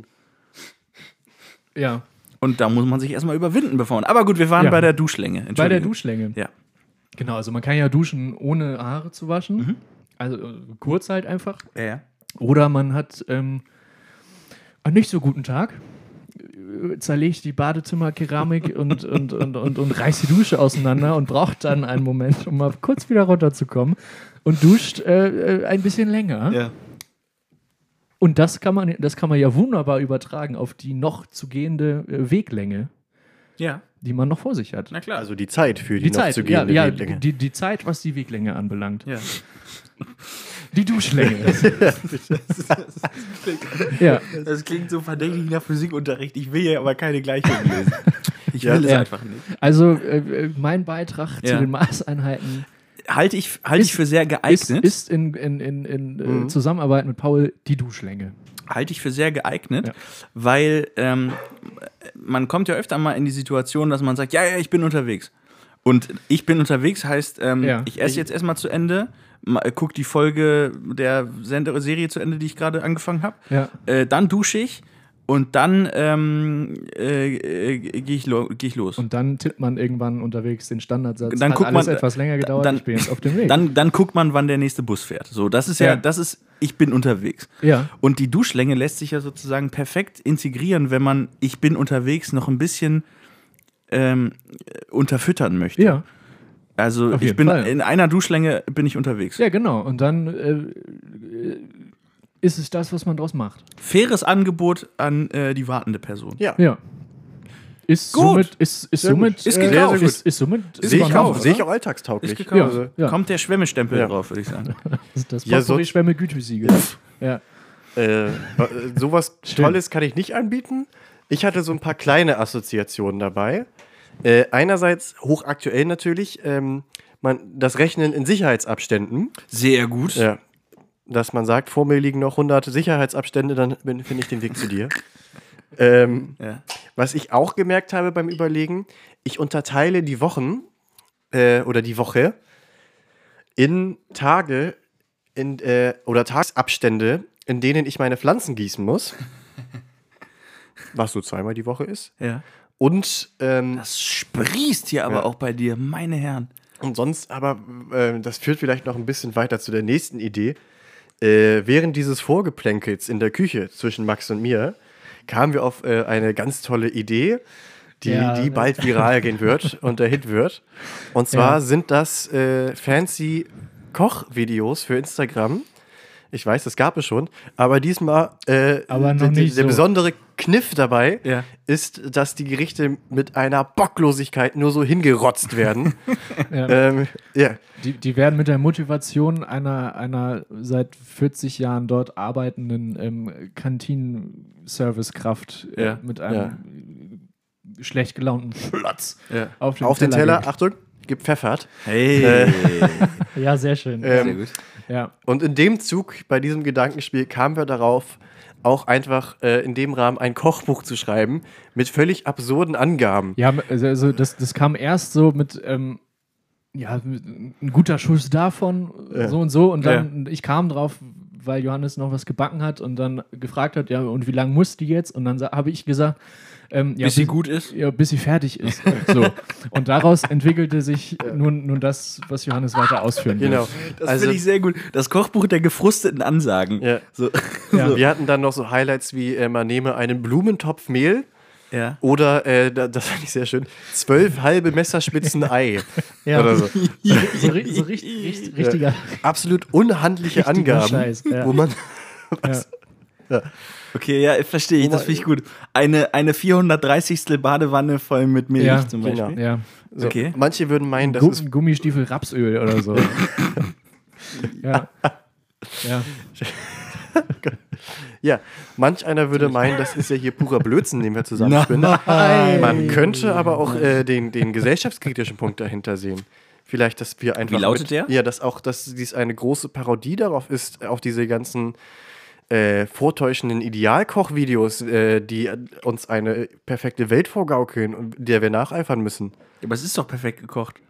Ja. Und da muss man sich erstmal überwinden, bevor man. Aber gut, wir waren Ja. bei der Duschlänge. Bei der. Duschlänge. Ja. Genau, also man kann ja duschen, ohne Haare zu waschen. Mhm. Also kurz halt einfach. Ja. Oder man hat ähm, einen nicht so guten Tag, zerlegt die Badezimmerkeramik und, und, und, und, und reißt die Dusche auseinander und braucht dann einen Moment, um mal kurz wieder runterzukommen und duscht äh, äh, ein bisschen länger. ja. Und das kann, man, das kann man ja wunderbar übertragen auf die noch zu gehende äh, Weglänge, Ja, die man noch vor sich hat. na klar. Also die Zeit für die, Die noch Zeit, zu ja, gehende ja Weglänge. die, die Zeit, was die Weglänge anbelangt. ja. Die Duschlänge. ja. Das klingt so verdächtig nach Physikunterricht. Ich will ja aber keine Gleichung lesen. Ich Ja. will es Ja. einfach nicht. Also äh, äh, mein Beitrag Ja. zu den Maßeinheiten Halte ich, halte ich Ist- für sehr ist, geeignet. ist in, in, in, in Mhm. äh, Zusammenarbeit mit Paul die Duschlänge. halte ich für sehr geeignet, Ja. weil ähm, man kommt ja öfter mal in die Situation, dass man sagt, ja, ja, ich bin unterwegs. Und ich bin unterwegs heißt, ähm, Ja. ich esse jetzt erstmal zu Ende, äh, guck die Folge der Serie zu Ende, die ich gerade angefangen habe, Ja. äh, dann dusche ich und dann ähm, äh, äh, gehe ich, lo geh ich los. Und dann tippt man irgendwann unterwegs den Standardsatz. Dann Hat guckt alles man- etwas länger gedauert, dann- ich bin jetzt auf dem Weg. dann, dann guckt man, wann der nächste Bus fährt. So, das ist ja, Ja. das ist, ich bin unterwegs. ja. Und die Duschlänge lässt sich ja sozusagen perfekt integrieren, wenn man ich bin unterwegs noch ein bisschen ähm, unterfüttern möchte. Ja. Also ich bin Fall. in einer Duschlänge bin ich unterwegs. ja, genau. Und dann äh, äh, ist es das, was man draus macht. Faires Angebot an äh, die wartende Person. Ja. Ja. Ist Gut. somit, ist, ist Sehr somit. Ist äh, gekauft. Ist, ist somit, Sehe ich, auch, sehe ich auch alltagstauglich. Ist gekauft. Also, Ja. Kommt der Schwemmestempel Ja. drauf, würde ich sagen. Das, das Ja, so- Schwämme Gütesiegel. ja. äh, sowas Schön. Tolles kann ich nicht anbieten. Ich hatte so ein paar kleine Assoziationen dabei. Äh, einerseits hochaktuell natürlich, ähm, man, das Rechnen in Sicherheitsabständen. Sehr gut. Ja. Dass man sagt, vor mir liegen noch 100 Sicherheitsabstände, dann finde ich den Weg zu dir. Ähm, Ja. was ich auch gemerkt habe beim Überlegen, ich unterteile die Wochen äh, oder die Woche in Tage in, äh, oder Tagesabstände, in denen ich meine Pflanzen gießen muss. was so zweimal die Woche ist. Ja. Und, ähm, Das sprießt hier aber Ja. auch bei dir, meine Herren. und sonst aber, äh, das führt vielleicht noch ein bisschen weiter zu der nächsten Idee. Äh, während dieses Vorgeplänkels in der Küche zwischen Max und mir kamen wir auf äh, eine ganz tolle Idee, die, Ja. die bald viral gehen wird und der Hit wird. Und zwar Ja. sind das äh, fancy Kochvideos für Instagram. Ich weiß, das gab es schon, aber diesmal äh, Aber der, der so. besondere Kniff dabei Ja. ist, dass die Gerichte mit einer Bocklosigkeit nur so hingerotzt werden. Ja. ähm, ja, Die, die werden mit der Motivation einer, einer seit 40 Jahren dort arbeitenden ähm, Kantinen-Servicekraft äh, Ja, mit einem schlecht gelaunten Schlotz auf den auf den Teller. Teller, Achtung, gepfeffert. Hey. geht. Ja, sehr schön. Ähm, Sehr gut. ja. Und in dem Zug, bei diesem Gedankenspiel, kamen wir darauf, auch einfach äh, in dem Rahmen ein Kochbuch zu schreiben mit völlig absurden Angaben. Ja, also also das, das kam erst so mit, ähm, ja, ein guter Schuss davon, Ja. so und so. Und dann, ich kam drauf, weil Johannes noch was gebacken hat und dann gefragt hat, ja, und wie lange muss die jetzt? Und dann habe ich gesagt, ähm, ja, Bis sie bis- gut ist. Ja, bis sie fertig ist. so. Und daraus entwickelte sich nun, nun das, was Johannes weiter ausführen. Genau. Das also, finde ich sehr gut. Das Kochbuch der gefrusteten Ansagen. ja. So. Ja. Wir hatten dann noch so Highlights wie, äh, man nehme einen Blumentopf Mehl ja. oder, äh, da- das fand ich sehr schön, zwölf halbe Messerspitzen Ei Ja. oder so. So, ri- so richtig, richtig, richtiger. Absolut unhandliche Richtiger Angaben, Scheiß, ja. wo man Ja. Okay, ja, verstehe ich. Das finde ich gut. Eine, eine 430. Badewanne voll mit Milch Ja, zum Beispiel. genau. Ja. so, Okay. manche würden meinen, das Gu ist Gummistiefel Rapsöl oder so. ja. Ja. Ja, manch einer würde meinen, das ist ja hier purer Blödsinn, den wir zusammenspinnen. Nein. Man könnte aber auch äh, den, den gesellschaftskritischen Punkt dahinter sehen. Vielleicht, dass wir einfach. Wie lautet mit, der? Ja, dass auch, dass dies eine große Parodie darauf ist, auf diese ganzen äh, vortäuschenden Idealkochvideos, äh, die uns eine perfekte Welt vorgaukeln und der wir nacheifern müssen. Aber es ist doch perfekt gekocht.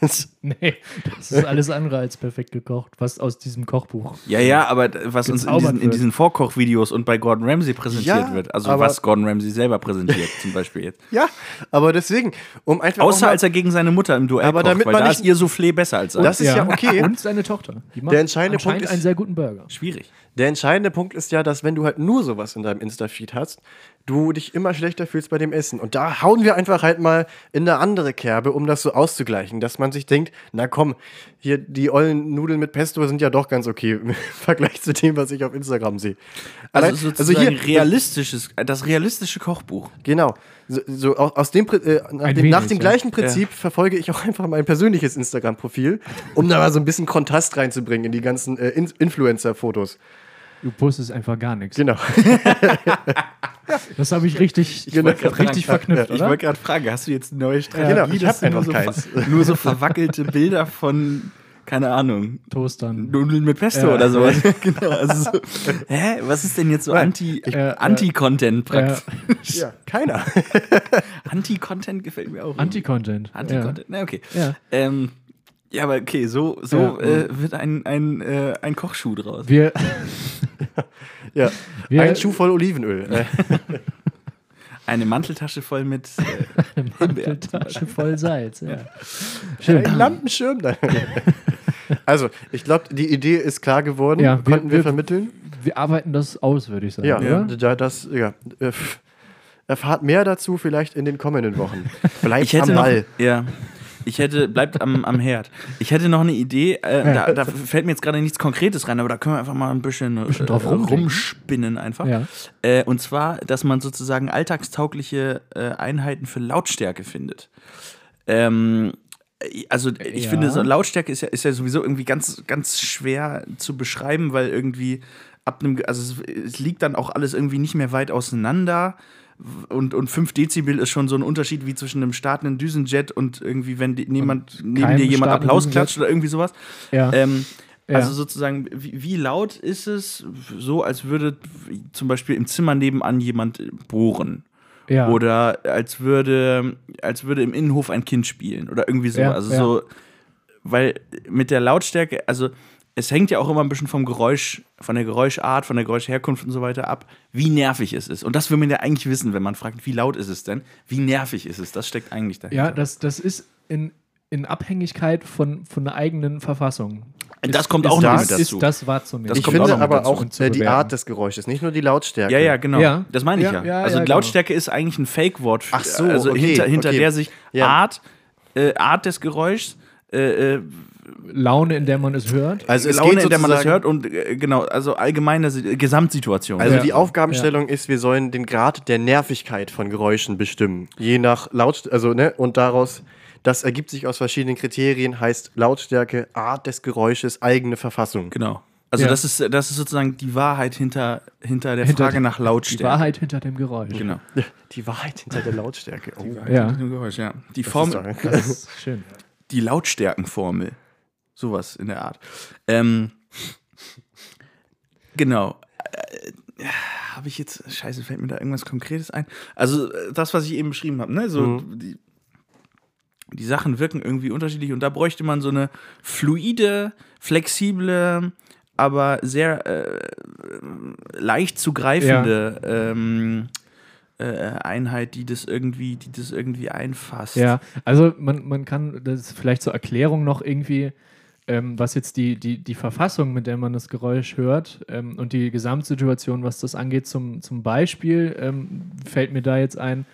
Nee, das ist alles andere als perfekt gekocht, was aus diesem Kochbuch. Ja, ja, aber was uns in diesen, in diesen Vorkochvideos und bei Gordon Ramsay präsentiert Ja, wird. Also was Gordon Ramsay selber präsentiert, zum Beispiel jetzt. ja, aber deswegen, um einfach. Außer mal- als er gegen seine Mutter im Duell Aber kocht, damit weil man da nicht- ist ihr Soufflé besser als sein. Das ist ja okay. Und seine Tochter. Die macht Der entscheidende Punkt ist- einen sehr guten Burger. Schwierig. Der entscheidende Punkt ist ja, dass wenn du halt nur sowas in deinem Insta-Feed hast, du dich immer schlechter fühlst bei dem Essen. Und da hauen wir einfach halt mal in eine andere Kerbe, um das so auszugleichen, dass man sich denkt, na komm, hier die ollen Nudeln mit Pesto sind ja doch ganz okay im Vergleich zu dem, was ich auf Instagram sehe. Also, Allein- sozusagen realistisches, das realistische Kochbuch. Genau. So, so aus, dem, äh, nach, dem, nach wenig, dem ja. gleichen Prinzip verfolge ich auch einfach mein persönliches Instagram-Profil, um da mal so ein bisschen Kontrast reinzubringen in die ganzen äh, In Influencer-Fotos. Du postest einfach gar nichts. Genau. Das habe ich richtig, Genau. richtig verknüpft, Ich wollte gerade fragen, hast du jetzt eine neue genau, Strategie? ich dass habe du einfach nur so, nur so verwackelte Bilder von, keine Ahnung, Toastern. Nudeln mit Pesto Ja. oder sowas. genau. Also so, hä, was ist denn jetzt so Anti, Ja, ja. Anti-Content Ja, praktisch? Ja, keiner. Anti-Content gefällt mir auch. Anti-Content. Anti-Content, na okay. Ja. Ähm, ja, aber okay, so, so Ja. äh, wird ein, ein, äh, ein Kochschuh draus. Wir, Ja. Wir- Ein Schuh voll Olivenöl. Eine Manteltasche voll mit. Äh, Manteltasche voll Salz. Ja. ein Lampenschirm. Also, ich glaube, die Idee ist klar geworden. Ja, wir- Konnten wir, wir- vermitteln. Wir arbeiten das aus, würde ich sagen. Ja, oder? da, das, ja. Äh. Erfahrt mehr dazu vielleicht in den kommenden Wochen. Bleibt hätte am noch, Ball. ja, ich hätte bleibt am, am Herd. Ich hätte noch eine Idee. Äh, da, da fällt mir jetzt gerade nichts Konkretes rein, aber da können wir einfach mal ein bisschen, Bisschen drauf äh, rumspinnen einfach. Ja. Äh, und zwar, dass man sozusagen alltagstaugliche äh, Einheiten für Lautstärke findet. Ähm, also ich Ja. finde, so Lautstärke ist ja, ist ja sowieso irgendwie ganz, ganz schwer zu beschreiben, weil irgendwie ab einem, also es, es liegt dann auch alles irgendwie nicht mehr weit auseinander. Und, und 5 Dezibel ist schon so ein Unterschied wie zwischen einem startenden Düsenjet und irgendwie, wenn die, jemand, neben dir jemand Applaus klatscht oder irgendwie sowas. Ja. Ähm, Ja. Also sozusagen, wie, wie laut ist es so, als würde zum Beispiel im Zimmer nebenan jemand bohren? ja. Oder als würde, als würde im Innenhof ein Kind spielen oder irgendwie so. Also so, weil mit der Lautstärke, also es hängt ja auch immer ein bisschen vom Geräusch, von der Geräuschart, von der Geräuschherkunft und so weiter ab, wie nervig es ist. Und das will man ja eigentlich wissen, wenn man fragt, wie laut ist es denn? Wie nervig ist es? Das steckt eigentlich dahinter. Ja, das, das ist in in Abhängigkeit von, von der eigenen Verfassung. Das kommt ist auch noch das- mit dazu. Ist das wahrzunehmen. Das ich kommt auch finde mit aber auch äh, die. Art des Geräusches, nicht nur die Lautstärke. Ja, ja, genau. Ja. Das meine ich ja. Ja, ja, also ja, die genau. Lautstärke ist eigentlich ein Fake-Wort. für- Ach so, also okay, hinter, hinter okay. der sich Ja. Art, äh, Art des Geräuschs, äh, äh, Laune, in der man es hört. Also es Laune, geht in der man das sozusagen- hört und äh, genau, also allgemeine Si- Gesamtsituation. Also Ja. die Aufgabenstellung ist, wir sollen den Grad der Nervigkeit von Geräuschen bestimmen. Je nach Lautstärke, also ne, und daraus, das ergibt sich aus verschiedenen Kriterien, heißt Lautstärke, Art des Geräusches, eigene Verfassung. genau. Also Ja. das ist das ist sozusagen die Wahrheit hinter hinter der Hinter Frage nach die Lautstärke. Wahrheit hinter dem Geräusch. Genau. Die Wahrheit hinter der Lautstärke. Oh, Ja. Hinter dem Geräusch, ja. Die das Formel, ist doch- Das ist schön. die Lautstärkenformel. Sowas in der Art. Ähm, genau. Äh, habe ich jetzt, scheiße, fällt mir da irgendwas Konkretes ein? Also, äh, das, was ich eben beschrieben habe, ne? So, die, die Sachen wirken irgendwie unterschiedlich und da bräuchte man so eine fluide, flexible, aber sehr äh, leicht zu greifende ähm, äh, Einheit, die das irgendwie, die das irgendwie einfasst. Ja, also man, man kann, das vielleicht zur Erklärung noch irgendwie, ähm, was jetzt die, die, die Verfassung, mit der man das Geräusch hört ähm, und die Gesamtsituation, was das angeht, zum, zum Beispiel, ähm, fällt mir da jetzt ein,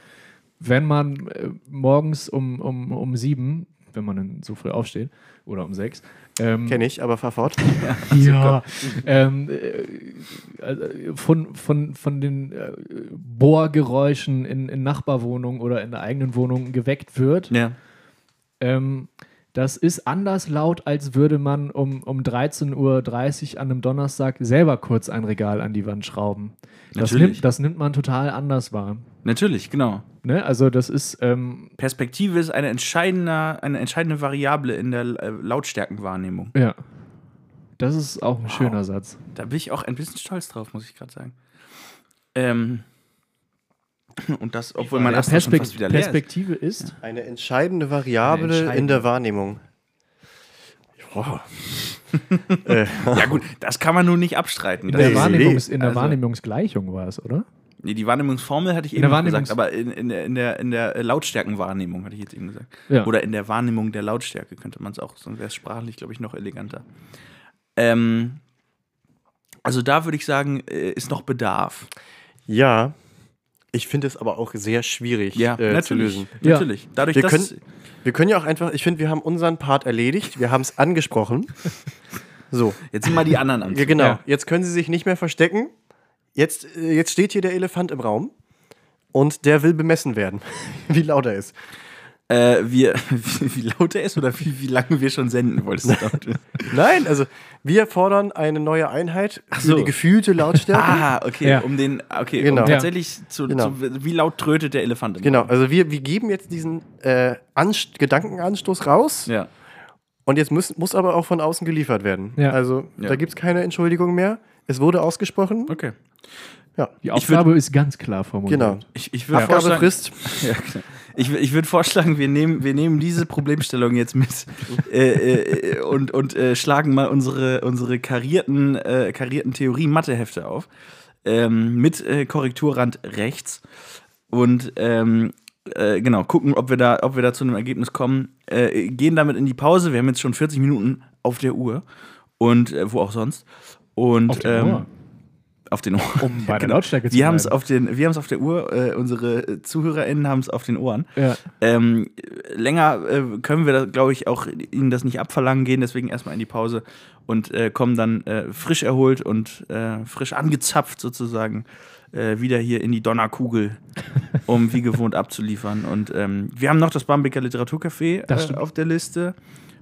wenn man äh, morgens um, um, um sieben, wenn man dann so früh aufsteht, oder um sechs, ähm, Kenn ich, aber fahr fort. ja. ähm, äh, also von, von, von den äh, Bohrgeräuschen in, in Nachbarwohnungen oder in der eigenen Wohnung geweckt wird. Ja. Ähm, das ist anders laut, als würde man um, um 13.30 Uhr an einem Donnerstag selber kurz ein Regal an die Wand schrauben. Das Natürlich. nimmt, das nimmt man total anders wahr. Natürlich, genau. Ne? Also das ist, ähm, Perspektive ist eine entscheidende, eine entscheidende Variable in der äh, Lautstärkenwahrnehmung. ja, das ist auch ein schöner Satz. Da bin ich auch ein bisschen stolz drauf, muss ich gerade sagen. Ähm, und das, obwohl Ast schon Perspekt fast wieder leer ist. Perspektive ist, Eine entscheidende Variable Eine entscheidende. in der Wahrnehmung. Wow. äh, Ja gut, das kann man nun nicht abstreiten. in Das der, ist- Wahrnehmungs-, in der also- Wahrnehmungsgleichung war es, oder? Nee, die Wahrnehmungsformel hatte ich In eben gesagt, aber in, in, der, in, der, in der äh, Lautstärkenwahrnehmung hatte ich jetzt eben gesagt. Ja. Oder in der Wahrnehmung der Lautstärke könnte man es auch, sonst wäre es sprachlich, glaube ich, noch eleganter. Ähm, also da würde ich sagen, äh, ist noch Bedarf. ja, ich finde es aber auch sehr schwierig äh, zu lösen. Ja. Natürlich. Dadurch, Wir dass. können, wir können ja auch einfach, ich finde, wir haben unseren Part erledigt, wir haben es angesprochen. So, Jetzt sind mal die anderen am ja, genau. Ja. Jetzt können sie sich nicht mehr verstecken. Jetzt, äh, jetzt steht hier der Elefant im Raum und der will bemessen werden, wie laut er ist. Äh, wir, wie, wie laut er ist oder wie, wie lange wir schon senden, wolltest du? Nein, also wir fordern eine neue Einheit für so. die gefühlte Lautstärke. ah, okay, Ja. um den, okay, Genau. um tatsächlich zu, Genau. zu, wie laut trötet der Elefant im Genau, Raum? also wir, wir geben jetzt diesen äh, Anst Gedankenanstoß raus Ja. und jetzt muss, muss aber auch von außen geliefert werden. Ja. Also Ja. da gibt es keine Entschuldigung mehr. Es wurde ausgesprochen. Okay. Die Ich Aufgabe ist ganz klar formuliert. Genau. Ich, ich würde Abgabe vorschlagen, Frist. ja, klar. Ich, ich würde vorschlagen, wir nehmen, wir nehmen diese Problemstellung jetzt mit äh, äh, und, und äh, schlagen mal unsere, unsere karierten, äh, karierten Theorie-Mathe-Hefte auf. Ähm, mit äh, Korrekturrand rechts. Und ähm, äh, genau, gucken, ob wir, da, ob wir da zu einem Ergebnis kommen. Gehen damit in die Pause. Wir haben jetzt schon 40 Minuten auf der Uhr. Und wo auch sonst. Und, Auf den ähm, Ohr. Auf den Ohren. Um bei der Genau. Lautstärke zu Wir haben es bleiben. auf, den- wir haben's auf der Uhr, äh, unsere ZuhörerInnen haben es auf den Ohren. Ja. Ähm, länger äh, können wir, glaube ich, auch Ihnen das nicht abverlangen, gehen deswegen erstmal in die Pause und äh, kommen dann äh, frisch erholt und äh, frisch angezapft sozusagen äh, wieder hier in die Donnerkugel, um wie gewohnt abzuliefern. Und ähm, wir haben noch das Bambeker Literaturcafé auf der Liste.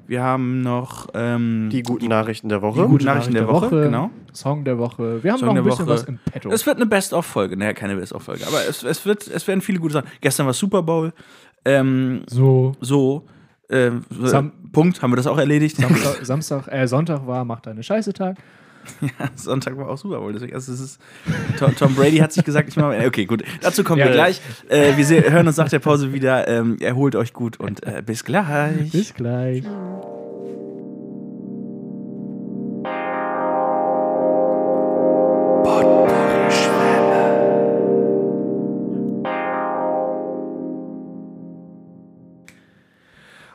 Wir haben noch ähm, Die guten Nachrichten der Woche. Die guten Nachrichten der Woche, genau. Song der Woche. Wir haben Song noch ein der bisschen Woche. was im Petto. Es wird eine Best-of-Folge. Naja, keine Best-of-Folge. Aber es, es, wird, es werden viele gute Sachen. Gestern war Super Bowl. Ähm, so. so. Ähm, Sam- Punkt, haben wir das auch erledigt. Samstag, Samstag äh, Sonntag war, macht eine Scheiße Tag. Sonntag war auch Super Bowl. Deswegen, also es ist, Tom, Tom Brady hat sich gesagt, ich mache. Okay, gut. Dazu kommen Ja, wir ja. gleich. Äh, wir se- hören uns nach der Pause wieder. Ähm, erholt euch gut und äh, bis gleich. Bis gleich.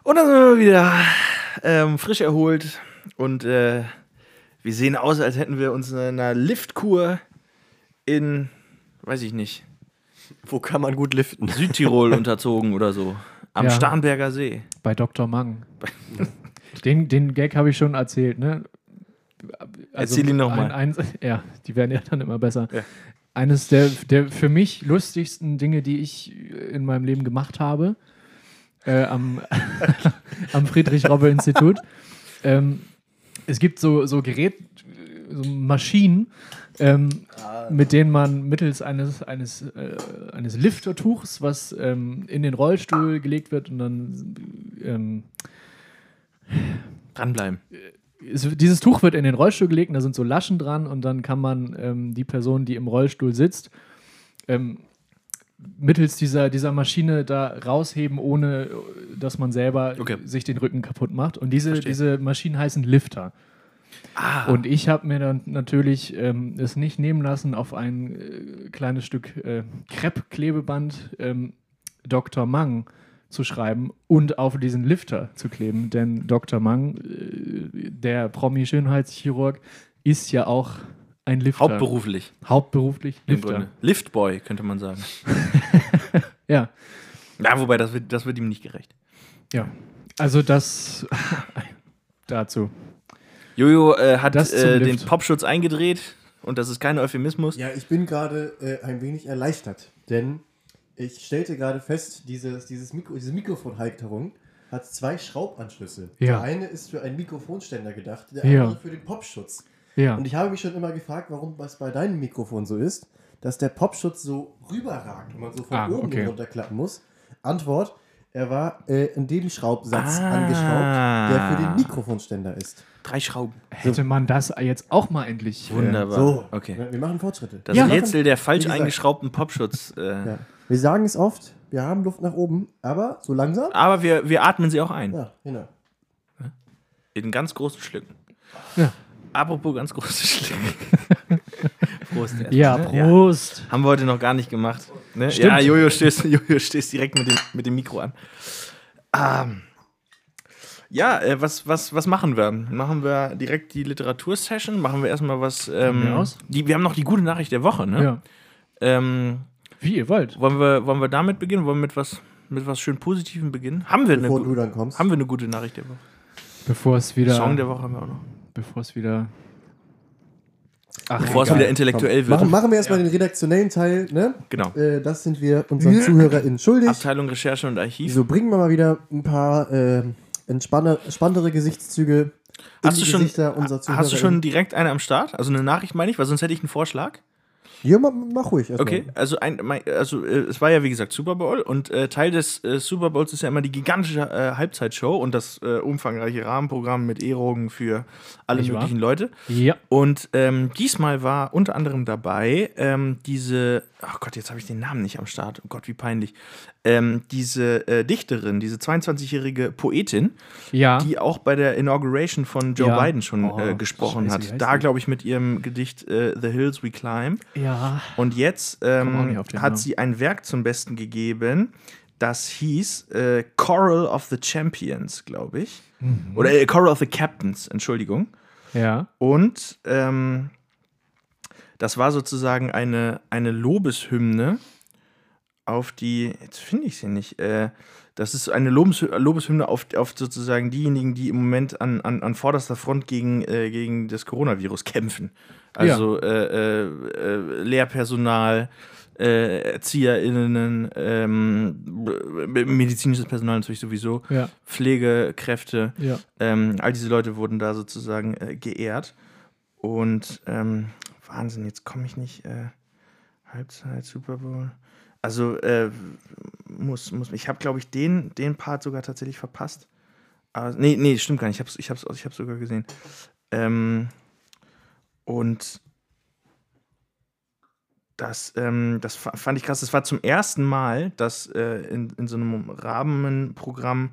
Und dann sind wir wieder ähm, frisch erholt und äh, wir sehen aus, als hätten wir uns in einer Liftkur in, weiß ich nicht, Wo kann man gut liften? Südtirol unterzogen oder so. Am Ja. Starnberger See. Bei Dr. Mang. Den, den Gag habe ich schon erzählt, ne? Erzähl ihn noch mal. Ein, ein, ja, die werden ja dann immer besser. Ja. Eines der, der für mich lustigsten Dinge, die ich in meinem Leben gemacht habe, äh, am, am Friedrich-Robbe-Institut. Ähm, es gibt so, so Gerät, so Maschinen, ähm, mit denen man mittels eines, eines, äh, eines Liftertuchs, was ähm, in den Rollstuhl gelegt wird und dann ähm, Dranbleiben. es, dieses Tuch wird in den Rollstuhl gelegt und da sind so Laschen dran und dann kann man ähm, die Person, die im Rollstuhl sitzt, ähm, mittels dieser, dieser Maschine da rausheben, ohne dass man selber Okay. sich den Rücken kaputt macht. Und diese, Verstehe. diese Maschinen heißen Lifter. Ah, Und ich habe mir dann natürlich ähm, es nicht nehmen lassen, auf ein äh, kleines Stück äh, Krepp-Klebeband ähm, Dr. Mang zu schreiben und auf diesen Lifter zu kleben. Denn Dr. Mang, äh, der Promi-Schönheitschirurg, ist ja auch ein Lifter. hauptberuflich. Hauptberuflich Lifter. Liftboy, könnte man sagen. Ja, Ja, wobei, das wird, das wird ihm nicht gerecht. ja. Also das dazu. Jojo äh, hat äh, den. Popschutz eingedreht und das ist kein Euphemismus. Ja, ich bin gerade äh, ein wenig erleichtert, denn ich stellte gerade fest, dieses, dieses Mikro, diese Mikrofonhalterung hat zwei Schraubanschlüsse. Ja. Der eine ist für einen Mikrofonständer gedacht, der Ja. andere für den Popschutz. Ja. Und ich habe mich schon immer gefragt, warum das bei deinem Mikrofon so ist, dass der Popschutz so rüberragt und man so von Ah, oben okay. runterklappen muss. Antwort, er war äh, in dem Schraubsatz Ah. angeschraubt, der für den Mikrofonständer ist. Drei Schrauben. Hätte man das jetzt auch mal endlich. Äh, Wunderbar. So, Okay. wir machen Fortschritte. Das Ja. Rätsel der falsch eingeschraubten Popschutz. Äh, Ja. Wir sagen es oft, wir haben Luft nach oben, aber so langsam. Aber wir, wir atmen sie auch ein. Ja, genau. In ganz großen Schlücken. Ja. Apropos ganz große Schlücken. Prost. erstmal, ja, ne? Prost. Haben wir heute noch gar nicht gemacht. Ne? Stimmt. Ja, Jojo stößt, Jojo stößt direkt mit dem, mit dem Mikro an. Ähm, ja, äh, was, was, was machen wir? Machen wir direkt die Literatursession? Machen wir erstmal was. Ähm, aus. die, wir haben noch die gute Nachricht der Woche, ne? Ja. Ähm, Wie ihr wollt. wollen, wir, wollen wir damit beginnen? Wollen wir mit was, mit was schön Positivem beginnen? Haben wir, eine, Bevor gu- du dann kommst. haben wir eine gute Nachricht der Woche? Bevor es wieder. Song der Woche haben wir auch noch. Bevor es wieder. Ach, Bevor es wieder intellektuell wird. Machen, machen wir erstmal den redaktionellen Teil, ne? Genau. Äh, das sind wir unseren ZuhörerInnen schuldig. Abteilung Recherche und Archiv. So bringen wir mal wieder ein paar äh, entspannere, spannendere Gesichtszüge in Hast die du, schon, hast du schon direkt eine am Start? Also eine Nachricht meine ich, weil sonst hätte ich einen Vorschlag. Ja, mach, ruhig. erstmal. Okay, also, ein, also äh, es war ja wie gesagt Super Bowl und äh, Teil des äh, Super Bowls ist ja immer die gigantische äh, Halbzeitshow und das äh, umfangreiche Rahmenprogramm mit Ehrungen für alle Nicht wahr? möglichen Leute. Ja. Und ähm, diesmal war unter anderem dabei ähm, diese, ach Gott, jetzt habe ich den Namen nicht am Start, oh Gott, wie peinlich, ähm, diese äh, Dichterin, diese 22-jährige Poetin, Ja. die auch bei der Inauguration von Joe Ja. Biden schon Oh, äh, gesprochen hat. Da, glaube ich, mit ihrem Gedicht äh, The Hills We Climb. ja. Und jetzt ähm, hat sie ein Werk zum Besten gegeben, das hieß äh, Choral of the Champions, glaube ich. Mhm. Oder äh, Choral of the Captains, Entschuldigung. Ja. Und ähm, das war sozusagen eine, eine Lobeshymne auf die, jetzt finde ich sie nicht, äh, das ist eine Lobes, Lobeshymne auf, auf sozusagen diejenigen, die im Moment an, an, an vorderster Front gegen, äh, gegen das Coronavirus kämpfen. Also äh, äh, äh, Lehrpersonal, äh, ErzieherInnen, ähm, medizinisches Personal natürlich sowieso, Ja. Pflegekräfte, Ja. ähm, all diese Leute wurden da sozusagen äh, geehrt. Und ähm, Wahnsinn, jetzt komme ich nicht. Äh, Halbzeit, Super Bowl. Also äh, muss, muss ich habe, glaube ich, den, den Part sogar tatsächlich verpasst. Aber, nee, nee, stimmt gar nicht. Ich habe es ich hab's, ich hab's sogar gesehen. Ähm, und das, ähm, das fa- fand ich krass. Das war zum ersten Mal, dass äh, in, in so einem Rahmenprogramm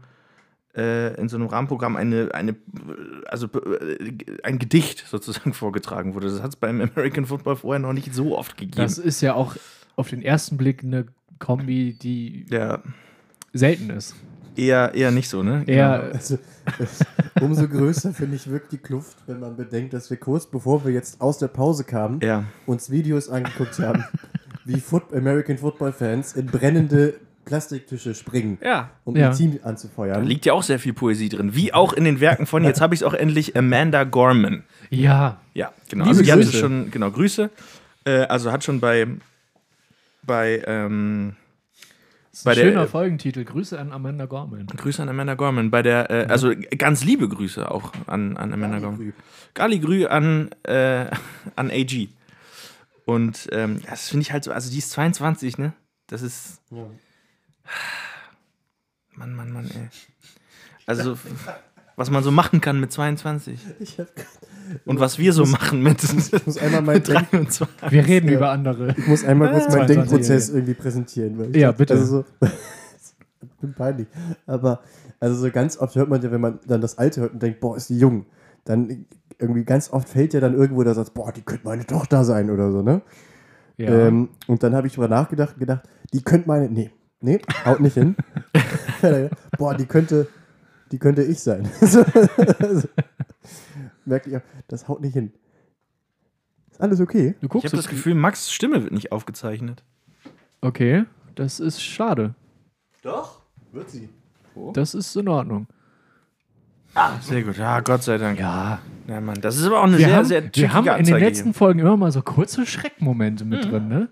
äh, in so einem Rahmenprogramm eine, eine also äh, ein Gedicht sozusagen vorgetragen wurde. Das hat es beim American Football vorher noch nicht so oft gegeben. Das ist ja auch auf den ersten Blick eine Kombi, die ja, selten ist. Eher, eher nicht so, ne? Eher, Also, es- umso größer, finde ich, wirkt die Kluft, wenn man bedenkt, dass wir kurz bevor wir jetzt aus der Pause kamen, Ja. uns Videos angeguckt haben, wie Foot American Football Fans in brennende Plastiktische springen, Ja. um Ja. ihr Team Da anzufeuern. liegt ja auch sehr viel Poesie drin. Wie auch in den Werken von, jetzt habe ich es auch endlich, Amanda Gorman. ja. Ja, genau. Liebe also die hatte Grüße. schon, genau, Grüße. Äh, also hat schon bei, bei, ähm, bei der, Schöner Folgentitel. Grüße an Amanda Gorman. Grüße an Amanda Gorman. Bei der, äh, also ganz liebe Grüße auch an, an Amanda Gorman. Gali Grü an, äh, an AG. Und ähm, das finde ich halt so, also die ist 22, ne? Das ist. Ja. Mann, Mann, Mann, ey. Also, was man so machen kann mit 22. Ich, hab, Und was wir so machen mit ich muss einmal mein Denk, 23. Wir reden Ja. über andere. ich muss einmal kurz meinen 22 Denkprozess irgendwie präsentieren. Ja, bitte. Also so, ich bin peinlich. Aber also so ganz oft hört man ja, wenn man dann das Alte hört und denkt, boah, ist die jung. Dann irgendwie ganz oft fällt ja dann irgendwo der Satz, boah, die könnte meine Tochter sein oder so, ne? Ja. Ähm, und dann habe ich drüber nachgedacht und gedacht, die könnte meine. Nee, nee, haut nicht hin. Boah, die könnte, die könnte ich sein. merke ich auch, das haut nicht hin. Ist alles okay? du Ich guckst habe das Gefühl, Max' Stimme wird nicht aufgezeichnet. Okay, das ist schade. Doch, wird sie. Das ist in Ordnung. Sehr gut, ja, Gott sei Dank. Ja, ja Mann, das ist aber auch eine Wir sehr, haben, sehr wir haben in den letzten hier. Folgen immer mal so kurze Schreckmomente mit drin, ne?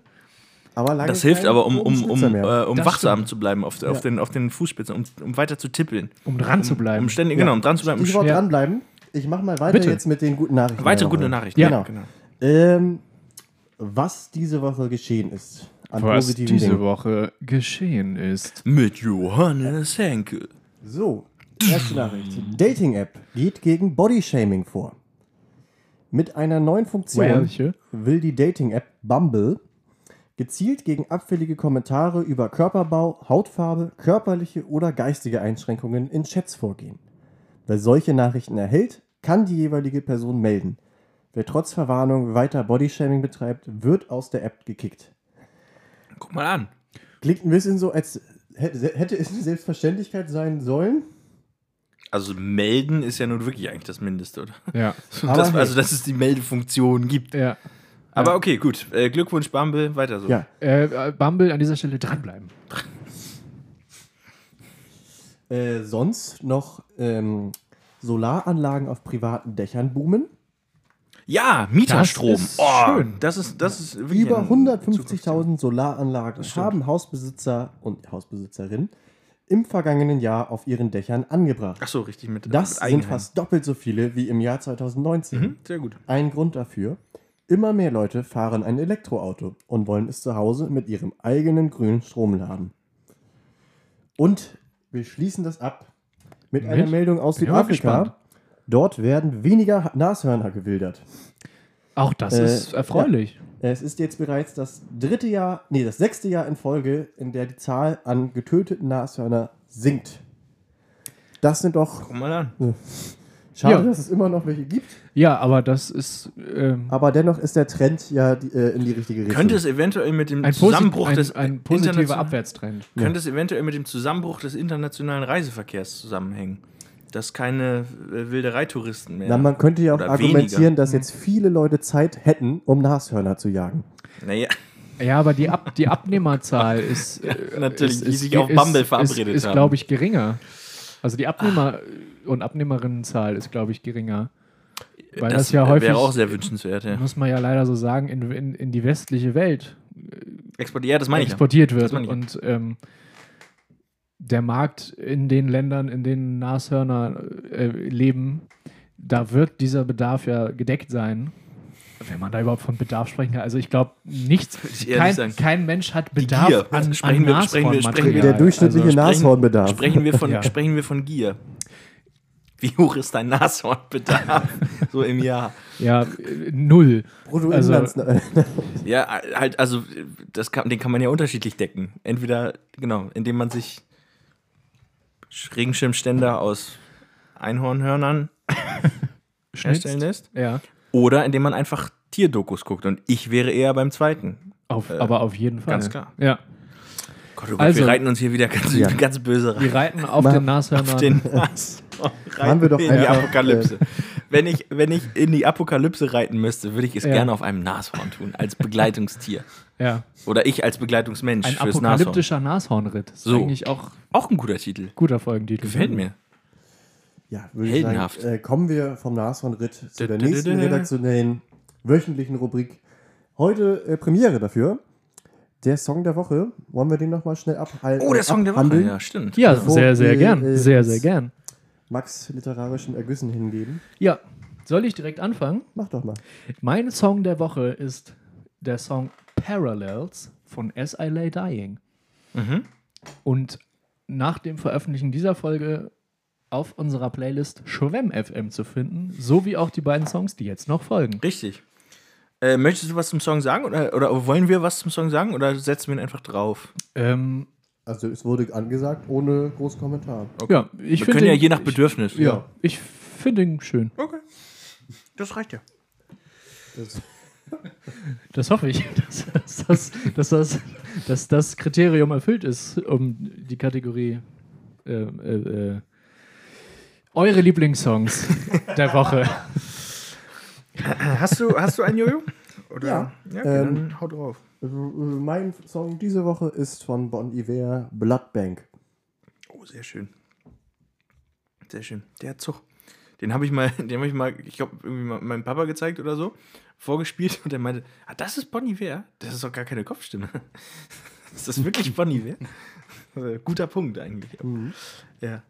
Aber lange Das hilft aber, um, um, um, äh, um wachsam stimmt. zu bleiben auf, Ja. den, auf den Fußspitzen, um, um weiter zu tippeln. Um dran zu bleiben. Um ständig, Ja. genau, um dran zu bleiben. Ja. dranbleiben. Ich mache mal weiter Bitte. jetzt mit den guten Nachrichten. weitere gute Nachrichten. Ja. Ja, Genau. genau. Ähm, was diese Woche geschehen ist an Was diese Dingen. Woche geschehen ist. Mit Johannes Henke. So, erste Nachricht. Dating-App geht gegen Bodyshaming vor. Mit einer neuen Funktion Welche? will die Dating-App Bumble gezielt gegen abfällige Kommentare über Körperbau, Hautfarbe, körperliche oder geistige Einschränkungen in Chats vorgehen. Wer solche Nachrichten erhält, kann die jeweilige Person melden. Wer trotz Verwarnung weiter Bodyshaming betreibt, wird aus der App gekickt. Guck mal an. Klingt ein bisschen so, als hätte es eine Selbstverständlichkeit sein sollen. Also melden ist ja nun wirklich eigentlich das Mindeste, oder? Ja. Das, also, dass es die Meldefunktion gibt. ja. Aber okay, gut. Äh, Glückwunsch, Bumble, weiter so. Ja, Äh, Bumble an dieser Stelle dranbleiben. Äh, sonst noch ähm, Solaranlagen auf privaten Dächern boomen. Ja, Mieterstrom. Das ist oh, schön. Das ist, das ist Über ein 150.000 Solaranlagen haben Hausbesitzer und Hausbesitzerinnen im vergangenen Jahr auf ihren Dächern angebracht. Ach so, richtig mit Das mit sind fast doppelt so viele wie im Jahr 2019. Mhm, sehr gut. Ein Grund dafür, immer mehr Leute fahren ein Elektroauto und wollen es zu Hause mit ihrem eigenen grünen Strom laden. Und wir schließen das ab mit einer Mit? Meldung aus Südafrika. Dort werden weniger Nashörner gewildert. Auch das Äh, ist erfreulich. Es ist jetzt bereits das dritte Jahr, nee, das sechste Jahr in Folge, in der die Zahl an getöteten Nashörner sinkt. Das sind doch Guck mal an. Schade, Ja. dass es immer noch welche gibt, Ja, aber das ist ähm, aber dennoch ist der Trend ja die, äh, in die richtige Richtung. Könnte es eventuell mit dem ein, Zusammenbruch ein, des ein positiver international- Abwärtstrend. Könnte es eventuell mit dem Zusammenbruch des internationalen Reiseverkehrs zusammenhängen? Dass keine äh, Wildereitouristen mehr. Na, man könnte ja auch argumentieren, weniger. dass jetzt viele Leute Zeit hätten, um Nashörner zu jagen. naja, Ja, aber die, Ab die Abnehmerzahl ist. äh, natürlich, ist, die ist, sich auf ist- Bumble ist, verabredet ist, haben. glaube ich, geringer. Also die Abnehmer- und Abnehmerinnenzahl ist, glaube ich, geringer. Weil das, ja häufig, wäre auch sehr wünschenswert. Ja. muss man ja leider so sagen, in, in, in die westliche Welt Exportiert, ja, das meine ich. ja. exportiert wird. Das meine ich. Und ähm, der Markt in den Ländern, in denen Nashörner äh, leben, da wird dieser Bedarf ja gedeckt sein. Wenn man da überhaupt von Bedarf sprechen kann. Also ich glaube, nichts, kein, sagen. kein Mensch hat Bedarf an, Sprechen an wir- sprechen wir- sprechen wir-. Der durchschnittliche also, Nashornbedarf. Sprechen wir, von, Ja. sprechen wir von Gier. Wie hoch ist dein Nashornbedarf so im Jahr? Ja, äh, null. Also. Ja, halt, also das kann, den kann man ja unterschiedlich decken. Entweder, genau, indem man sich Regenschirmständer aus Einhornhörnern herstellen lässt. ja, Oder indem man einfach Tierdokus guckt. Und ich wäre eher beim zweiten. auf, aber auf jeden Fall. ganz klar. Ja. Gott, oh Gott, Also- wir reiten uns hier wieder ganz, Ja. ganz böse rein. Wir reiten auf Mach- den Nashörnern. Auf den Nas. Haben wir doch in die Apokalypse. wenn, ich, wenn ich in die Apokalypse reiten müsste, würde ich es Ja. gerne auf einem Nashorn tun, als Begleitungstier. ja. Oder ich als Begleitungsmensch Ein fürs Nashorn. apokalyptischer Nashornritt. Ist So. eigentlich auch Auch ein guter Titel. guter Folgentitel. Gefällt mir. Ja, würde ich Heldenhaft. sagen, äh, kommen wir vom Nashornritt zu der nächsten redaktionellen wöchentlichen Rubrik. Heute äh, Premiere dafür. Der Song der Woche. Wollen wir den nochmal schnell abhalten? Oh, der Song der Woche. abhandeln? Ja, stimmt. Ja, Bevor sehr, sehr wir, gern. äh, Sehr, sehr gern. Max literarischen Ergüssen hingeben. Ja, soll ich direkt anfangen? Mach doch mal. Mein Song der Woche ist der Song Parallels von As I Lay Dying. Mhm. Und nach dem Veröffentlichen dieser Folge auf unserer Playlist Schwemm FM zu finden, sowie auch die beiden Songs, die jetzt noch folgen. Richtig. Äh, möchtest du was zum Song sagen? Oder, oder wollen wir was zum Song sagen? Oder setzen wir ihn einfach drauf? Ähm, Also es wurde angesagt, ohne großen Kommentar. ja, ich wir finde können ja ihn- je nach Bedürfnis. Ich, ja, ich finde ihn schön. Okay. Das reicht ja. Das, Das hoffe ich, dass, dass, das, dass, das, dass das Kriterium erfüllt ist, um die Kategorie äh, äh, äh, eure Lieblingssongs der Woche. Hast du, hast du ein Jojo? Oder? Ja. ja okay, Ähm, dann hau drauf. also, äh, mein Song diese Woche ist von Bon Iver, Blood Bank. Oh, sehr schön. Sehr schön. Der Zug. Den habe ich mal, den habe ich mal, ich glaube, irgendwie mal meinem Papa gezeigt oder so, vorgespielt und er meinte, ah, das ist Bonnie Iver? Das ist doch gar keine Kopfstimme. ist das wirklich Bonnie Iver? Guter Punkt eigentlich. Ja.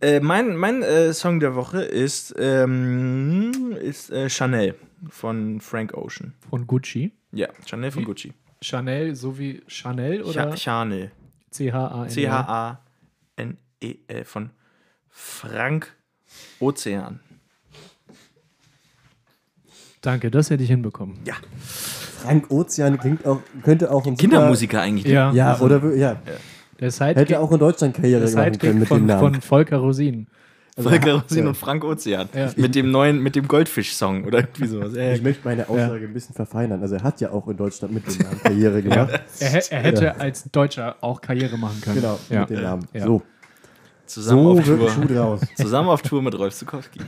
Äh, mein mein äh, Song der Woche ist, ähm, ist äh, Chanel von Frank Ocean. Von Gucci. Ja, Chanel von Gucci. Chanel sowie Chanel oder Cha Chanel. C-H-A-N? C-H-A-N-E-L von Frank Ozean. Danke, das hätte ich hinbekommen. Ja, Frank Ozean klingt auch, könnte auch ein super- Kindermusiker eigentlich. ne? Ja, Ja, oder w- ja. Der Sidekick, Hätte auch in Deutschland Karriere der machen können Sidekick mit von, dem Namen. von Volker Rosin. Volker Rosin ja. und Frank Ozean. Ja. Mit dem neuen, mit dem Goldfisch-Song oder irgendwie sowas. Ja, Ich möchte meine Aussage ein bisschen verfeinern. Also er hat ja auch in Deutschland mit dem Namen Karriere gemacht. Er, er hätte als Deutscher auch Karriere machen können. Genau, Ja. mit dem Namen. Ja. So, zusammen, so auf ein Schuh Tour, draus. zusammen auf Tour mit Rolf Zukowski.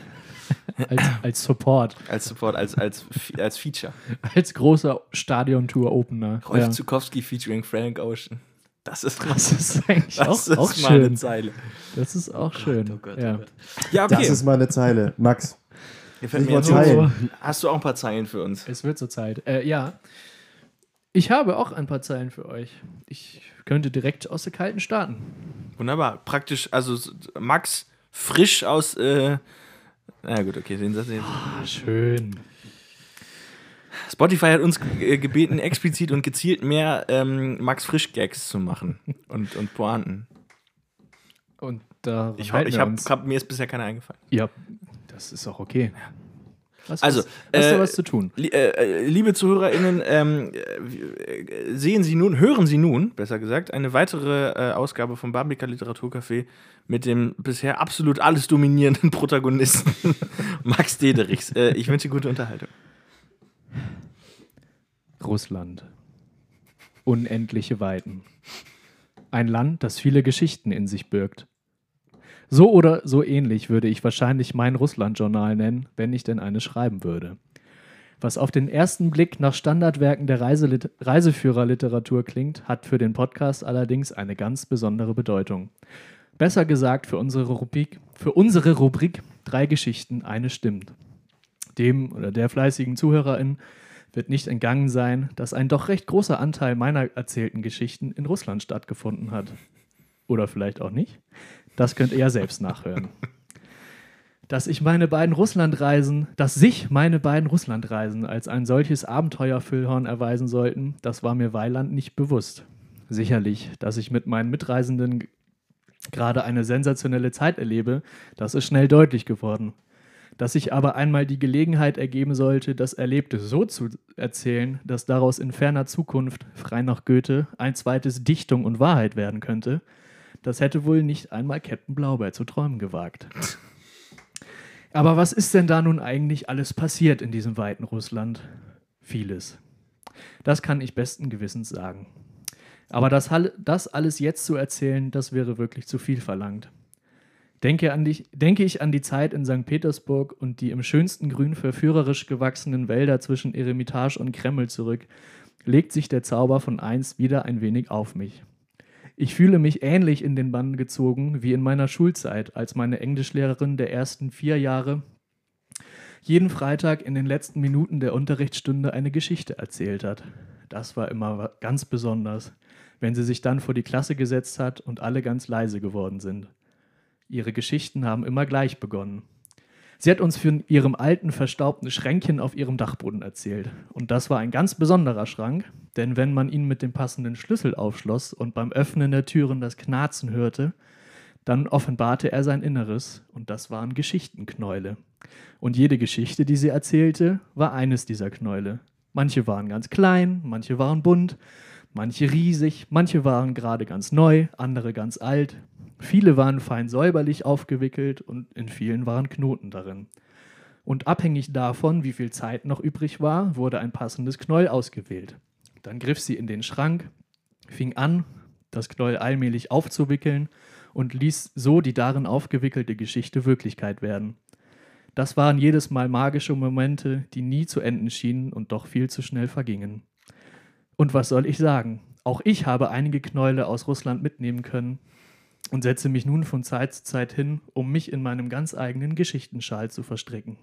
Als, als Support. Als Support, als, als, als Feature. Als großer Stadion-Tour-Opener. Rolf Ja. Zukowski featuring Frank Ocean. Das ist Das ist eigentlich das auch, ist auch mal eine schön. Zeile. Das ist auch schön. oh Gott, ja. oh Gott. Ja, okay. Das ist mal eine Zeile. Max, jetzt Zeilen. so. Hast du auch ein paar Zeilen für uns? Es wird zur Zeit. Äh, ja. Ich habe auch ein paar Zeilen für euch. Ich könnte direkt aus der Kalten starten. Wunderbar. Praktisch, also Max frisch aus. Äh, na gut, okay, den Satz. Den, Ah, schön. Spotify hat uns äh, gebeten, explizit und gezielt mehr ähm, Max Frisch-Gags zu machen und, und Pointen. Und da Ich, ich hab, hab, mir ist bisher keiner eingefallen. Ja, das ist auch okay. Hast, Also, was, hast du äh, was zu tun? Lie- äh, äh, liebe ZuhörerInnen, ähm, äh, sehen Sie nun, hören Sie nun, besser gesagt, eine weitere äh, Ausgabe vom Barbiker Literaturcafé mit dem bisher absolut alles dominierenden Protagonisten Max Dederichs. Ich wünsche gute Unterhaltung. Russland. Unendliche Weiten. Ein Land, das viele Geschichten in sich birgt. So oder so ähnlich würde ich wahrscheinlich mein Russland-Journal nennen, wenn ich denn eines schreiben würde. Was auf den ersten Blick nach Standardwerken der Reiselit Reiseführerliteratur klingt, hat für den Podcast allerdings eine ganz besondere Bedeutung. Besser gesagt für unsere Rubrik, für unsere Rubrik drei Geschichten, eine stimmt. Dem oder der fleißigen Zuhörerin wird nicht entgangen sein, dass ein doch recht großer Anteil meiner erzählten Geschichten in Russland stattgefunden hat. Oder vielleicht auch nicht. Das könnt ihr ja selbst nachhören. Dass ich meine beiden Russlandreisen, dass sich meine beiden Russlandreisen als ein solches Abenteuerfüllhorn erweisen sollten, das war mir Weiland nicht bewusst. Sicherlich, dass ich mit meinen Mitreisenden gerade eine sensationelle Zeit erlebe, das ist schnell deutlich geworden. Dass sich aber einmal die Gelegenheit ergeben sollte, das Erlebte so zu erzählen, dass daraus in ferner Zukunft, frei nach Goethe, ein zweites Dichtung und Wahrheit werden könnte, das hätte wohl nicht einmal Captain Blaubeer zu träumen gewagt. Aber was ist denn da nun eigentlich alles passiert in diesem weiten Russland? Vieles. Das kann ich besten Gewissens sagen. Aber das, das alles jetzt zu erzählen, das wäre wirklich zu viel verlangt. Denke, an die, denke ich an die Zeit in St. Petersburg und die im schönsten Grün verführerisch gewachsenen Wälder zwischen Eremitage und Kreml zurück, legt sich der Zauber von einst wieder ein wenig auf mich. Ich fühle mich ähnlich in den Bann gezogen wie in meiner Schulzeit, als meine Englischlehrerin der ersten vier Jahre jeden Freitag in den letzten Minuten der Unterrichtsstunde eine Geschichte erzählt hat. Das war immer ganz besonders, wenn sie sich dann vor die Klasse gesetzt hat und alle ganz leise geworden sind. Ihre Geschichten haben immer gleich begonnen. Sie hat uns von ihrem alten, verstaubten Schränkchen auf ihrem Dachboden erzählt. Und das war ein ganz besonderer Schrank, denn wenn man ihn mit dem passenden Schlüssel aufschloss und beim Öffnen der Türen das Knarzen hörte, dann offenbarte er sein Inneres, und das waren Geschichtenknäule. Und jede Geschichte, die sie erzählte, war eines dieser Knäule. Manche waren ganz klein, manche waren bunt, manche riesig, manche waren gerade ganz neu, andere ganz alt. Viele waren fein säuberlich aufgewickelt und in vielen waren Knoten darin. Und abhängig davon, wie viel Zeit noch übrig war, wurde ein passendes Knäuel ausgewählt. Dann griff sie in den Schrank, fing an, das Knäuel allmählich aufzuwickeln und ließ so die darin aufgewickelte Geschichte Wirklichkeit werden. Das waren jedes Mal magische Momente, die nie zu enden schienen und doch viel zu schnell vergingen. Und was soll ich sagen? Auch ich habe einige Knäule aus Russland mitnehmen können und setze mich nun von Zeit zu Zeit hin, um mich in meinem ganz eigenen Geschichtenschal zu verstricken.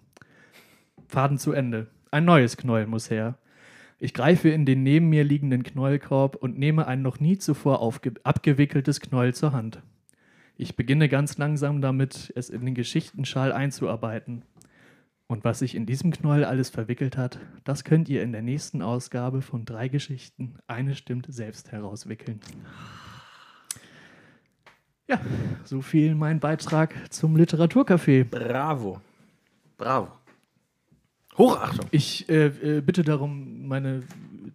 Faden zu Ende. Ein neues Knäuel muss her. Ich greife in den neben mir liegenden Knäuelkorb und nehme ein noch nie zuvor abgewickeltes Knäuel zur Hand. Ich beginne ganz langsam damit, es in den Geschichtenschal einzuarbeiten. Und was sich in diesem Knäuel alles verwickelt hat, das könnt ihr in der nächsten Ausgabe von drei Geschichten eine stimmt selbst herauswickeln. Ja, so viel mein Beitrag zum Literaturcafé. Bravo. Bravo. Hochachtung. Ich äh, äh, bitte darum, meine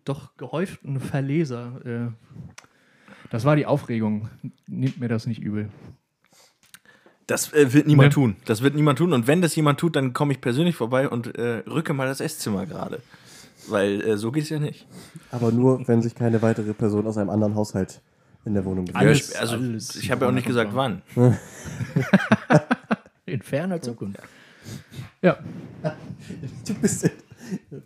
doch gehäuften Verleser, äh, das war die Aufregung, nehmt mir das nicht übel. Das äh, wird niemand Ne? tun. Das wird niemand tun. Und wenn das jemand tut, dann komme ich persönlich vorbei und äh, rücke mal das Esszimmer gerade. Weil äh, so geht es ja nicht. Aber nur, wenn sich keine weitere Person aus einem anderen Haushalt in der Wohnung befindet. Alles- Ja, ich- also, alles ich habe ja auch nicht gesagt, wann. In ferner Zukunft. Ja, Du bist,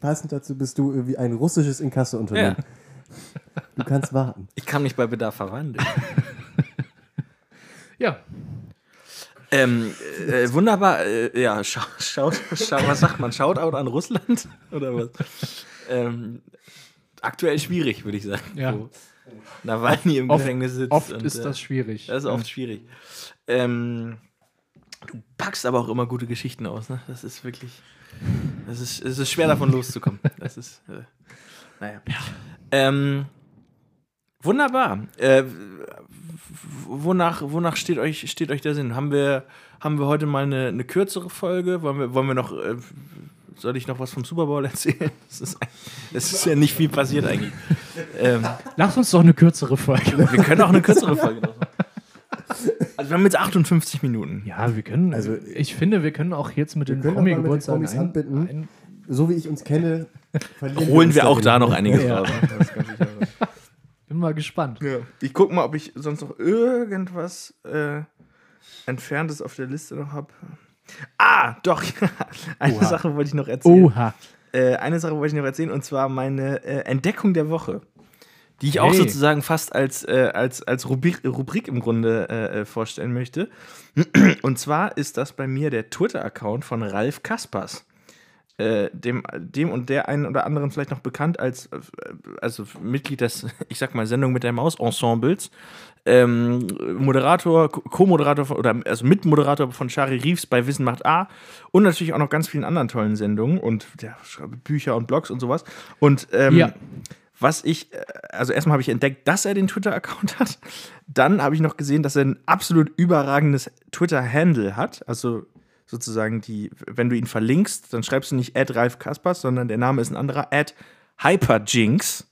passend dazu bist du wie ein russisches Inkasseunternehmen. Du kannst warten. Ich kann mich bei Bedarf verwandeln. ja. Ähm, äh, wunderbar. Äh, ja, schau, schau, schau, was sagt man? Shoutout an Russland? Oder was? Ähm, aktuell schwierig, würde ich sagen. Ja. Wo Nawalny im Oft- Gefängnis sitzt. Oft und, ist äh, das schwierig. Das ist oft schwierig. Ähm, du packst aber auch immer gute Geschichten aus, ne? Das ist wirklich. Das ist, es ist schwer davon loszukommen. Das ist. Äh, naja. Ähm, wunderbar. Äh, wonach, wonach steht euch, steht euch der Sinn? Haben wir, haben wir heute mal eine, eine kürzere Folge? Wollen wir, wollen wir noch. Äh, soll ich noch was vom Super Bowl erzählen? Es ist, es ist ja nicht viel passiert eigentlich. Ähm, Lass uns doch eine kürzere Folge. wir können auch eine kürzere Folge machen. Also wir haben jetzt 58 Minuten. Ja, wir können. Also, ich finde, wir können auch jetzt mit den Promi-Geburtstagen Promis handbinden. ein, So wie ich uns kenne, verlieren Holen uns wir auch da noch einiges Ja. raus. Das kann sicher sein. Bin mal gespannt. Ja. Ich gucke mal, ob ich sonst noch irgendwas äh, Entferntes auf der Liste noch habe. Ah, doch. Eine Oha. Sache wollte ich noch erzählen. Oha. Äh, eine Sache wollte ich noch erzählen und zwar meine äh, Entdeckung der Woche. Die ich auch Hey. sozusagen fast als, äh, als, als Rubrik, Rubrik im Grunde äh, vorstellen möchte. Und zwar ist das bei mir der Twitter-Account von Ralf Kaspers. Äh, dem, dem und der einen oder anderen vielleicht noch bekannt als äh, also Mitglied des, ich sag mal, Sendung mit der Maus-Ensembles. Ähm, Moderator, Co- Co-Moderator oder also Mitmoderator von Shari Reeves bei Wissen macht A und natürlich auch noch ganz vielen anderen tollen Sendungen und der schreibt Bücher und Blogs und sowas. Und ähm, Ja. was ich, äh, also erstmal habe ich entdeckt, dass er den Twitter-Account hat. Dann habe ich noch gesehen, dass er ein absolut überragendes Twitter-Handle hat. Also sozusagen die, wenn du ihn verlinkst, dann schreibst du nicht Ad Ralf Kaspers, sondern der Name ist ein anderer, Ad Hyperjinx.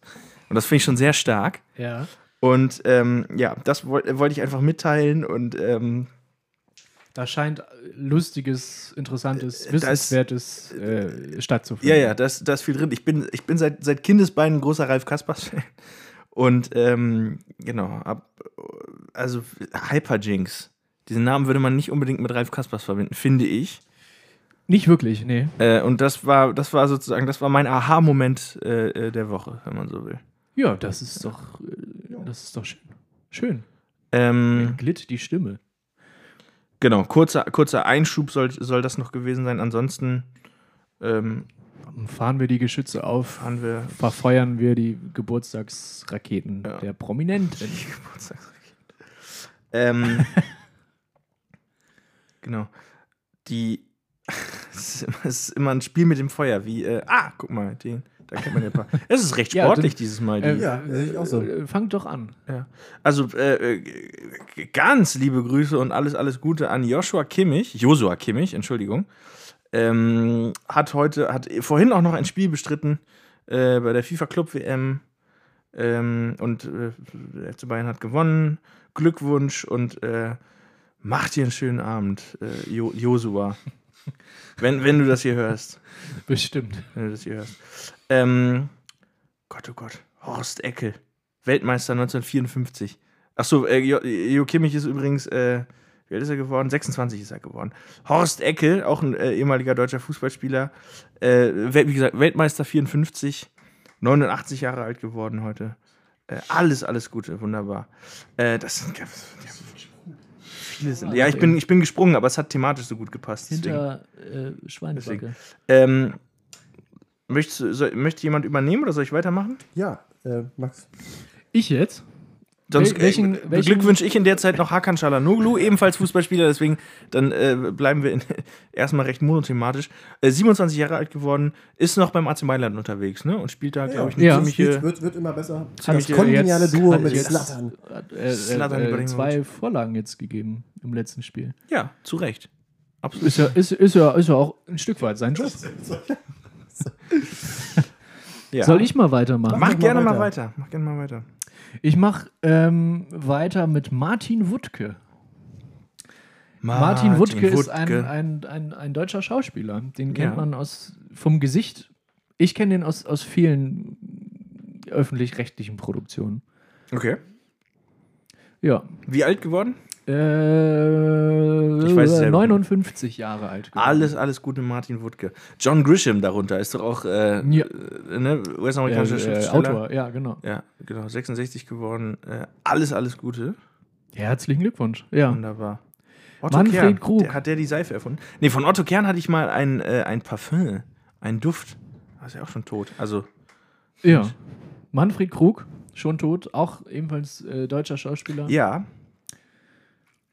Und das finde ich schon sehr stark. Ja. Und ähm, ja, das woll- wollte ich einfach mitteilen und ähm, Da scheint lustiges, interessantes, das- wissenswertes äh, stattzufinden. ja, ja, da ist, da ist viel drin. Ich bin, ich bin seit, seit Kindesbeinen ein großer Ralf Kaspers-Fan. Und ähm, genau, ab, also Hyperjinx. Diesen Namen würde man nicht unbedingt mit Ralf Kaspers verbinden, finde ich. Nicht wirklich, nee. Äh, und das war, das war sozusagen, das war mein Aha-Moment äh, äh, der Woche, wenn man so will. Ja, das ist doch, äh, das ist doch schön. Schön. Ähm, Glitt die Stimme. genau, kurzer, kurzer Einschub soll, soll das noch gewesen sein. Ansonsten ähm, Fahren wir die Geschütze auf, fahren wir verfeuern wir die Geburtstagsraketen Ja. der Prominenten. Ähm, genau. Die. Es ist, immer, es ist immer ein Spiel mit dem Feuer, wie. Äh, ah, guck mal, den, da kennt man ja ein paar. Es ist recht Ja, sportlich dann- dieses Mal. Die, Äh, Ja, sehe ich auch so. äh, Fangt doch an. ja. Also, äh, äh, ganz liebe Grüße und alles, alles Gute an Joshua Kimmich, Josua Kimmich, Entschuldigung. Ähm, hat heute, hat vorhin auch noch ein Spiel bestritten äh, bei der FIFA Club WM. Ähm, und äh, der FC Bayern hat gewonnen. Glückwunsch und äh, mach dir einen schönen Abend, äh, jo Josua. wenn, wenn du das hier hörst. Bestimmt. Wenn du das hier hörst. Ähm, Gott, oh Gott. Horst Eckel. Weltmeister 1954. Achso, äh, Jo, jo Kimmich ist übrigens, äh, wie alt ist er geworden? 26 ist er geworden. Horst Eckel, auch ein äh, ehemaliger deutscher Fußballspieler. Äh, wie gesagt, Weltmeister 54. 89 Jahre alt geworden heute. Äh, alles, alles Gute, wunderbar. Äh, das sind ja, viele sind. Ja, ich bin, ich bin gesprungen, aber es hat thematisch so gut gepasst. deswegen. Hinter äh, Schweinebacke. Ähm, möchtest, soll, möchte jemand übernehmen oder soll ich weitermachen? Ja, äh, Max. Ich jetzt? Sonst Wel- welchen- äh, welchen- beglückwünsche ich in der Zeit noch Hakan Çalhanoğlu, ebenfalls Fußballspieler, deswegen dann äh, bleiben wir in, erstmal recht monothematisch. Äh, 27 Jahre alt geworden, ist noch beim AC Mailand unterwegs ne? und spielt da, glaube ich, eine Ja. ziemliche... wird, wird immer besser. Hat Das jetzt- kongeniale Duo mit Slattern. Hat, äh, Zlatan äh, Ibrahimovic. zwei Vorlagen jetzt gegeben im letzten Spiel. Ja, zu Recht. Absolut. Ist ja, ist, ist ja, ist ja auch ein Stück weit sein Job. Ja. Soll ich mal weitermachen? Mach Mach gerne mal weiter. weiter. Mach gerne mal weiter. Ich mache ähm, weiter mit Martin Wuttke. Martin, Wuttke, ist ein, ein, ein, ein deutscher Schauspieler. Den kennt Ja. man aus vom Gesicht. Ich kenne den aus, aus vielen öffentlich-rechtlichen Produktionen. Okay. Ja. Wie alt geworden? Äh, Ich weiß es selber 59 Jahre alt. geworden. Alles, alles Gute, Martin Wuttke. John Grisham darunter ist doch auch äh, Ja. äh, ne, äh, US-amerikanischer äh, Schriftsteller. Autor, ja, genau. Ja, genau, 66 geworden. Äh, alles, alles Gute. Herzlichen Glückwunsch. Ja. Wunderbar. Otto Manfred Kern, Krug. Der, hat der die Seife erfunden? Nee, von Otto Kern hatte ich mal ein, äh, ein Parfüm, ein Duft. Das ist ja auch schon tot. Also, ja. Manfred Krug, schon tot, auch ebenfalls äh, deutscher Schauspieler. ja,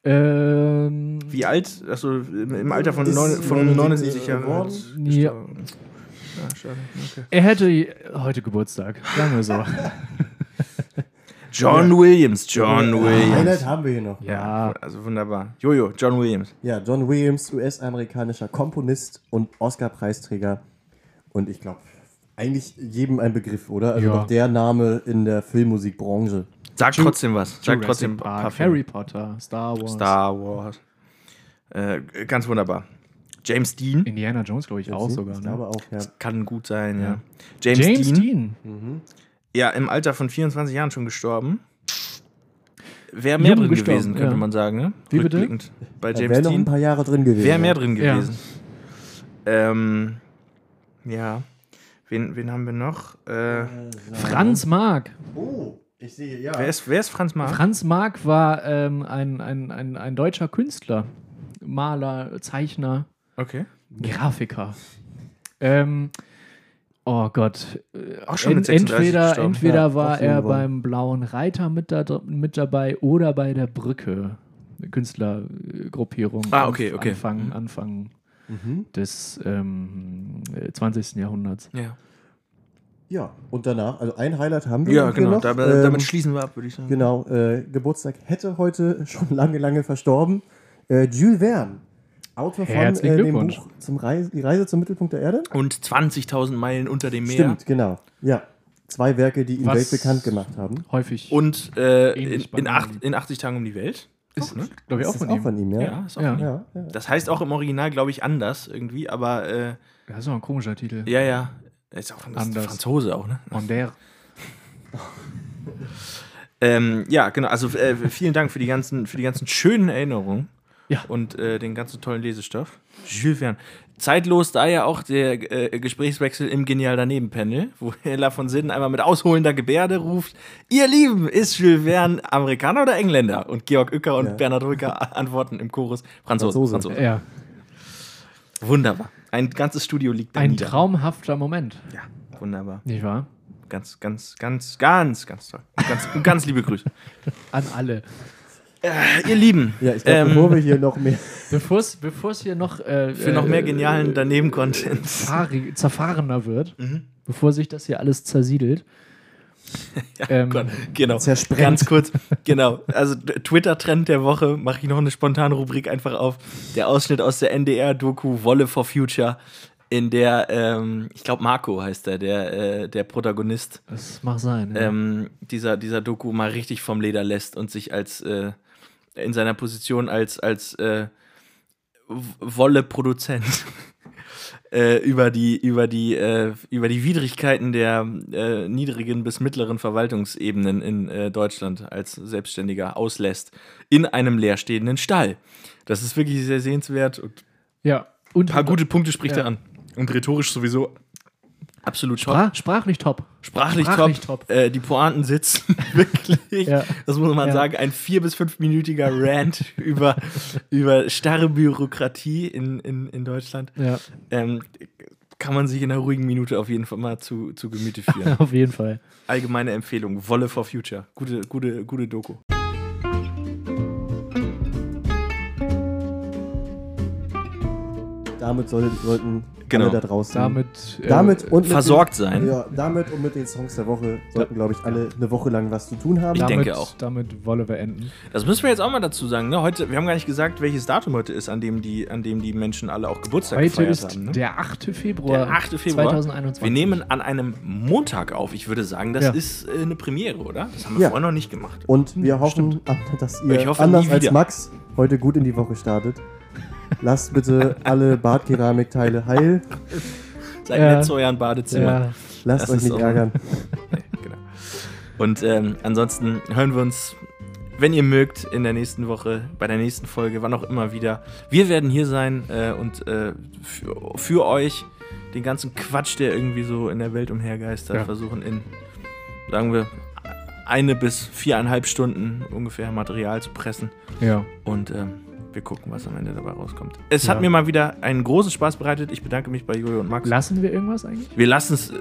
Ähm, wie alt? Also im Alter von, neun, von 79 79 Jahren. Ja. Ja, schade. Okay. Er hätte heute Geburtstag, sagen wir so. John Williams, John Highlight Williams. haben wir hier noch. ja, Also wunderbar. Jojo, John Williams. Ja, John Williams, US-amerikanischer Komponist und Oscar-Preisträger. Und ich glaube, eigentlich jedem ein Begriff, oder? Also Ja. doch der Name in der Filmmusikbranche. Sag trotzdem was. Sag Jurassic trotzdem Park, Parfüm. Harry Potter, Star Wars, Star Wars. Äh, ganz wunderbar. James Dean. Indiana Jones, glaube ich, auch sogar. Ne? glaube auch, ja. Kann gut sein, ja. Ja. James, James Dean. Dean. Ja, im Alter von 24 Jahren schon gestorben. Wäre mehr Jung drin gestorben, gewesen, könnte ja. man sagen, ne? Wie bitte? Rückblickend. Bei James wäre noch ein Dean. paar Jahre drin gewesen. Wäre mehr drin Ja. gewesen. Ähm, ja. Wen, wen haben wir noch? Äh, Franz Marc. Oh, ich sehe, ja. wer, ist, wer ist Franz Marc? Franz Marc war ähm, ein, ein, ein, ein deutscher Künstler. Maler, Zeichner, Okay. Grafiker. Ähm, oh Gott. Äh, Auch schon mit en- 36 entweder entweder Ja, war er geworden. beim Blauen Reiter mit, da, mit dabei oder bei der Brücke. Künstlergruppierung. Ah, okay, okay. Anfang, Mhm. Anfang Mhm. des ähm, äh, 20. Jahrhunderts. Ja, Ja, und danach, also ein Highlight haben wir ja genau. noch. Damit, Ähm, damit schließen wir ab, würde ich sagen. Genau, äh, Geburtstag hätte heute schon lange, lange verstorben. Äh, Jules Verne, Autor von Herzlichen äh, dem. Buch zum Reise, Die Reise zum Mittelpunkt der Erde. Und 20.000 Meilen unter dem Meer. Stimmt, genau. Ja, zwei Werke, die ihn Was- weltbekannt gemacht haben. Häufig. Und äh, in, in, acht, in 80 Tagen um die Welt. ist, ne? glaube ich, auch Ist von das ihm. auch von ihm, ja? Ja, ist auch Ja. von ihm. Ja, ja. Das heißt auch im Original, glaube ich, anders irgendwie, aber äh, Das ist auch ein komischer Titel. ja, ja. Ist auch ein Anders. Franzose auch, ne? Der. ähm, ja, genau. Also äh, vielen Dank für die ganzen, für die ganzen schönen Erinnerungen Ja. und äh, den ganzen tollen Lesestoff. Jules Verne. Zeitlos da ja auch der äh, Gesprächswechsel im Genial daneben-Panel, wo Ella von Sinnen einmal mit ausholender Gebärde ruft: Ihr Lieben, ist Jules Verne Amerikaner oder Engländer? Und Georg Uecker und Ja. Bernhard Rücker antworten im Chorus: Franzose. Franzose. Franzose. Ja, Wunderbar. Ein ganzes Studio liegt da ein nieder. traumhafter Moment, Ja, wunderbar. nicht wahr? Ganz, ganz, ganz, ganz, ganz toll. Ganz, ganz liebe Grüße. An alle. Äh, ihr Lieben, Ja, ich glaube, ähm, bevor wir hier noch mehr. Bevor es hier noch äh, für noch mehr äh, genialen daneben-Content. zerfahrener wird, Mhm. bevor sich das hier alles zersiedelt. ähm, Gott, genau. Zersprengt. Ganz kurz, genau. Also Twitter-Trend der Woche, mache ich noch eine spontane Rubrik einfach auf. Der Ausschnitt aus der NDR-Doku Wolle for Future, in der, ähm, ich glaube Marco heißt er, der, äh, der Protagonist das mag sein. Ja. ähm, dieser, dieser Doku mal richtig vom Leder lässt und sich als äh, in seiner Position als, als äh, Wolle-Produzent äh, über die, über die, äh, über die Widrigkeiten der äh, niedrigen bis mittleren Verwaltungsebenen in äh, Deutschland als Selbstständiger auslässt in einem leerstehenden Stall. Das ist wirklich sehr sehenswert und ja. Und ein paar gute Punkte spricht Ja. er an. Und rhetorisch sowieso absolut top. Sprach, sprachlich top. Sprachlich, Sprachlich top. top. Äh, die Pointen sitzen wirklich. Ja. Das muss man Ja. sagen. Ein vier- bis fünfminütiger Rant über, über starre Bürokratie in, in, in Deutschland. Ja, Ähm, kann man sich in einer ruhigen Minute auf jeden Fall mal zu, zu Gemüte führen. auf jeden Fall. Allgemeine Empfehlung: Wolle for Future. Gute, gute, gute Doku. Damit soll, sollten Genau. alle da draußen. Damit, äh, damit und mit Versorgt den, sein. Ja, damit und mit den Songs der Woche sollten, glaube ich, alle eine Woche lang was zu tun haben. Ich damit, denke auch. Damit Wolle wir enden. Das müssen wir jetzt auch mal dazu sagen. Ne? Heute, wir haben gar nicht gesagt, welches Datum heute ist, an dem die, an dem die Menschen alle auch Geburtstag Heute gefeiert ist haben. Ne? der 8. Februar, Der 8. Februar. 2021. Wir nehmen an einem Montag auf. Ich würde sagen, das Ja. ist äh, eine Premiere, oder? Das haben wir Ja. vorher noch nicht gemacht. Und wir hoffen, dass ihr Ich hoffe, anders als. Max heute gut in die Woche startet. Lasst bitte alle Badkeramikteile heil. Seid Ja. nett zu euren Badezimmer. ja, Lasst Das euch nicht ärgern. Genau. Und ähm, ansonsten hören wir uns, wenn ihr mögt, in der nächsten Woche, bei der nächsten Folge, wann auch immer wieder. Wir werden hier sein äh, und äh, für, für euch den ganzen Quatsch, der irgendwie so in der Welt umhergeistert, Ja. versuchen in, sagen wir, eine bis viereinhalb Stunden ungefähr Material zu pressen. ja. Und ähm, wir gucken, was am Ende dabei rauskommt. Es Ja. hat mir mal wieder einen großen Spaß bereitet. Ich bedanke mich bei Jojo und Max. Lassen wir irgendwas eigentlich? wir lassen es äh,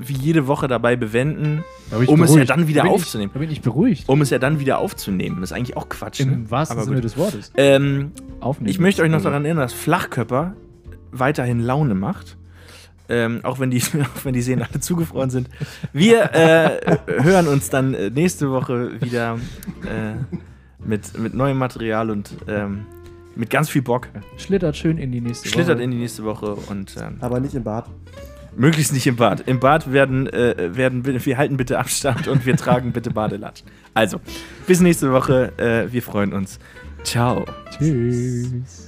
wie jede Woche dabei bewenden, Da um es ja beruhigt. dann wieder da aufzunehmen. Ich, da bin ich beruhigt. Um es ja dann wieder aufzunehmen. Das ist eigentlich auch Quatsch. Im Ne? wahrsten Aber Sinne gut. des Wortes. Ähm, Aufnehmen. ich möchte euch noch daran erinnern, dass Flachkörper weiterhin Laune macht. Ähm, auch, wenn die, auch wenn die Seen alle zugefroren sind. Wir äh, hören uns dann äh, nächste Woche wieder äh, mit, mit neuem Material und ähm, mit ganz viel Bock. Schlittert schön in die nächste Schlittert Woche. in die nächste Woche und ähm, Aber nicht im Bad. möglichst nicht im Bad. Im Bad werden, äh, werden wir halten bitte Abstand und wir tragen bitte Badelatsch. Also, bis nächste Woche. Äh, wir freuen uns. Ciao. Tschüss.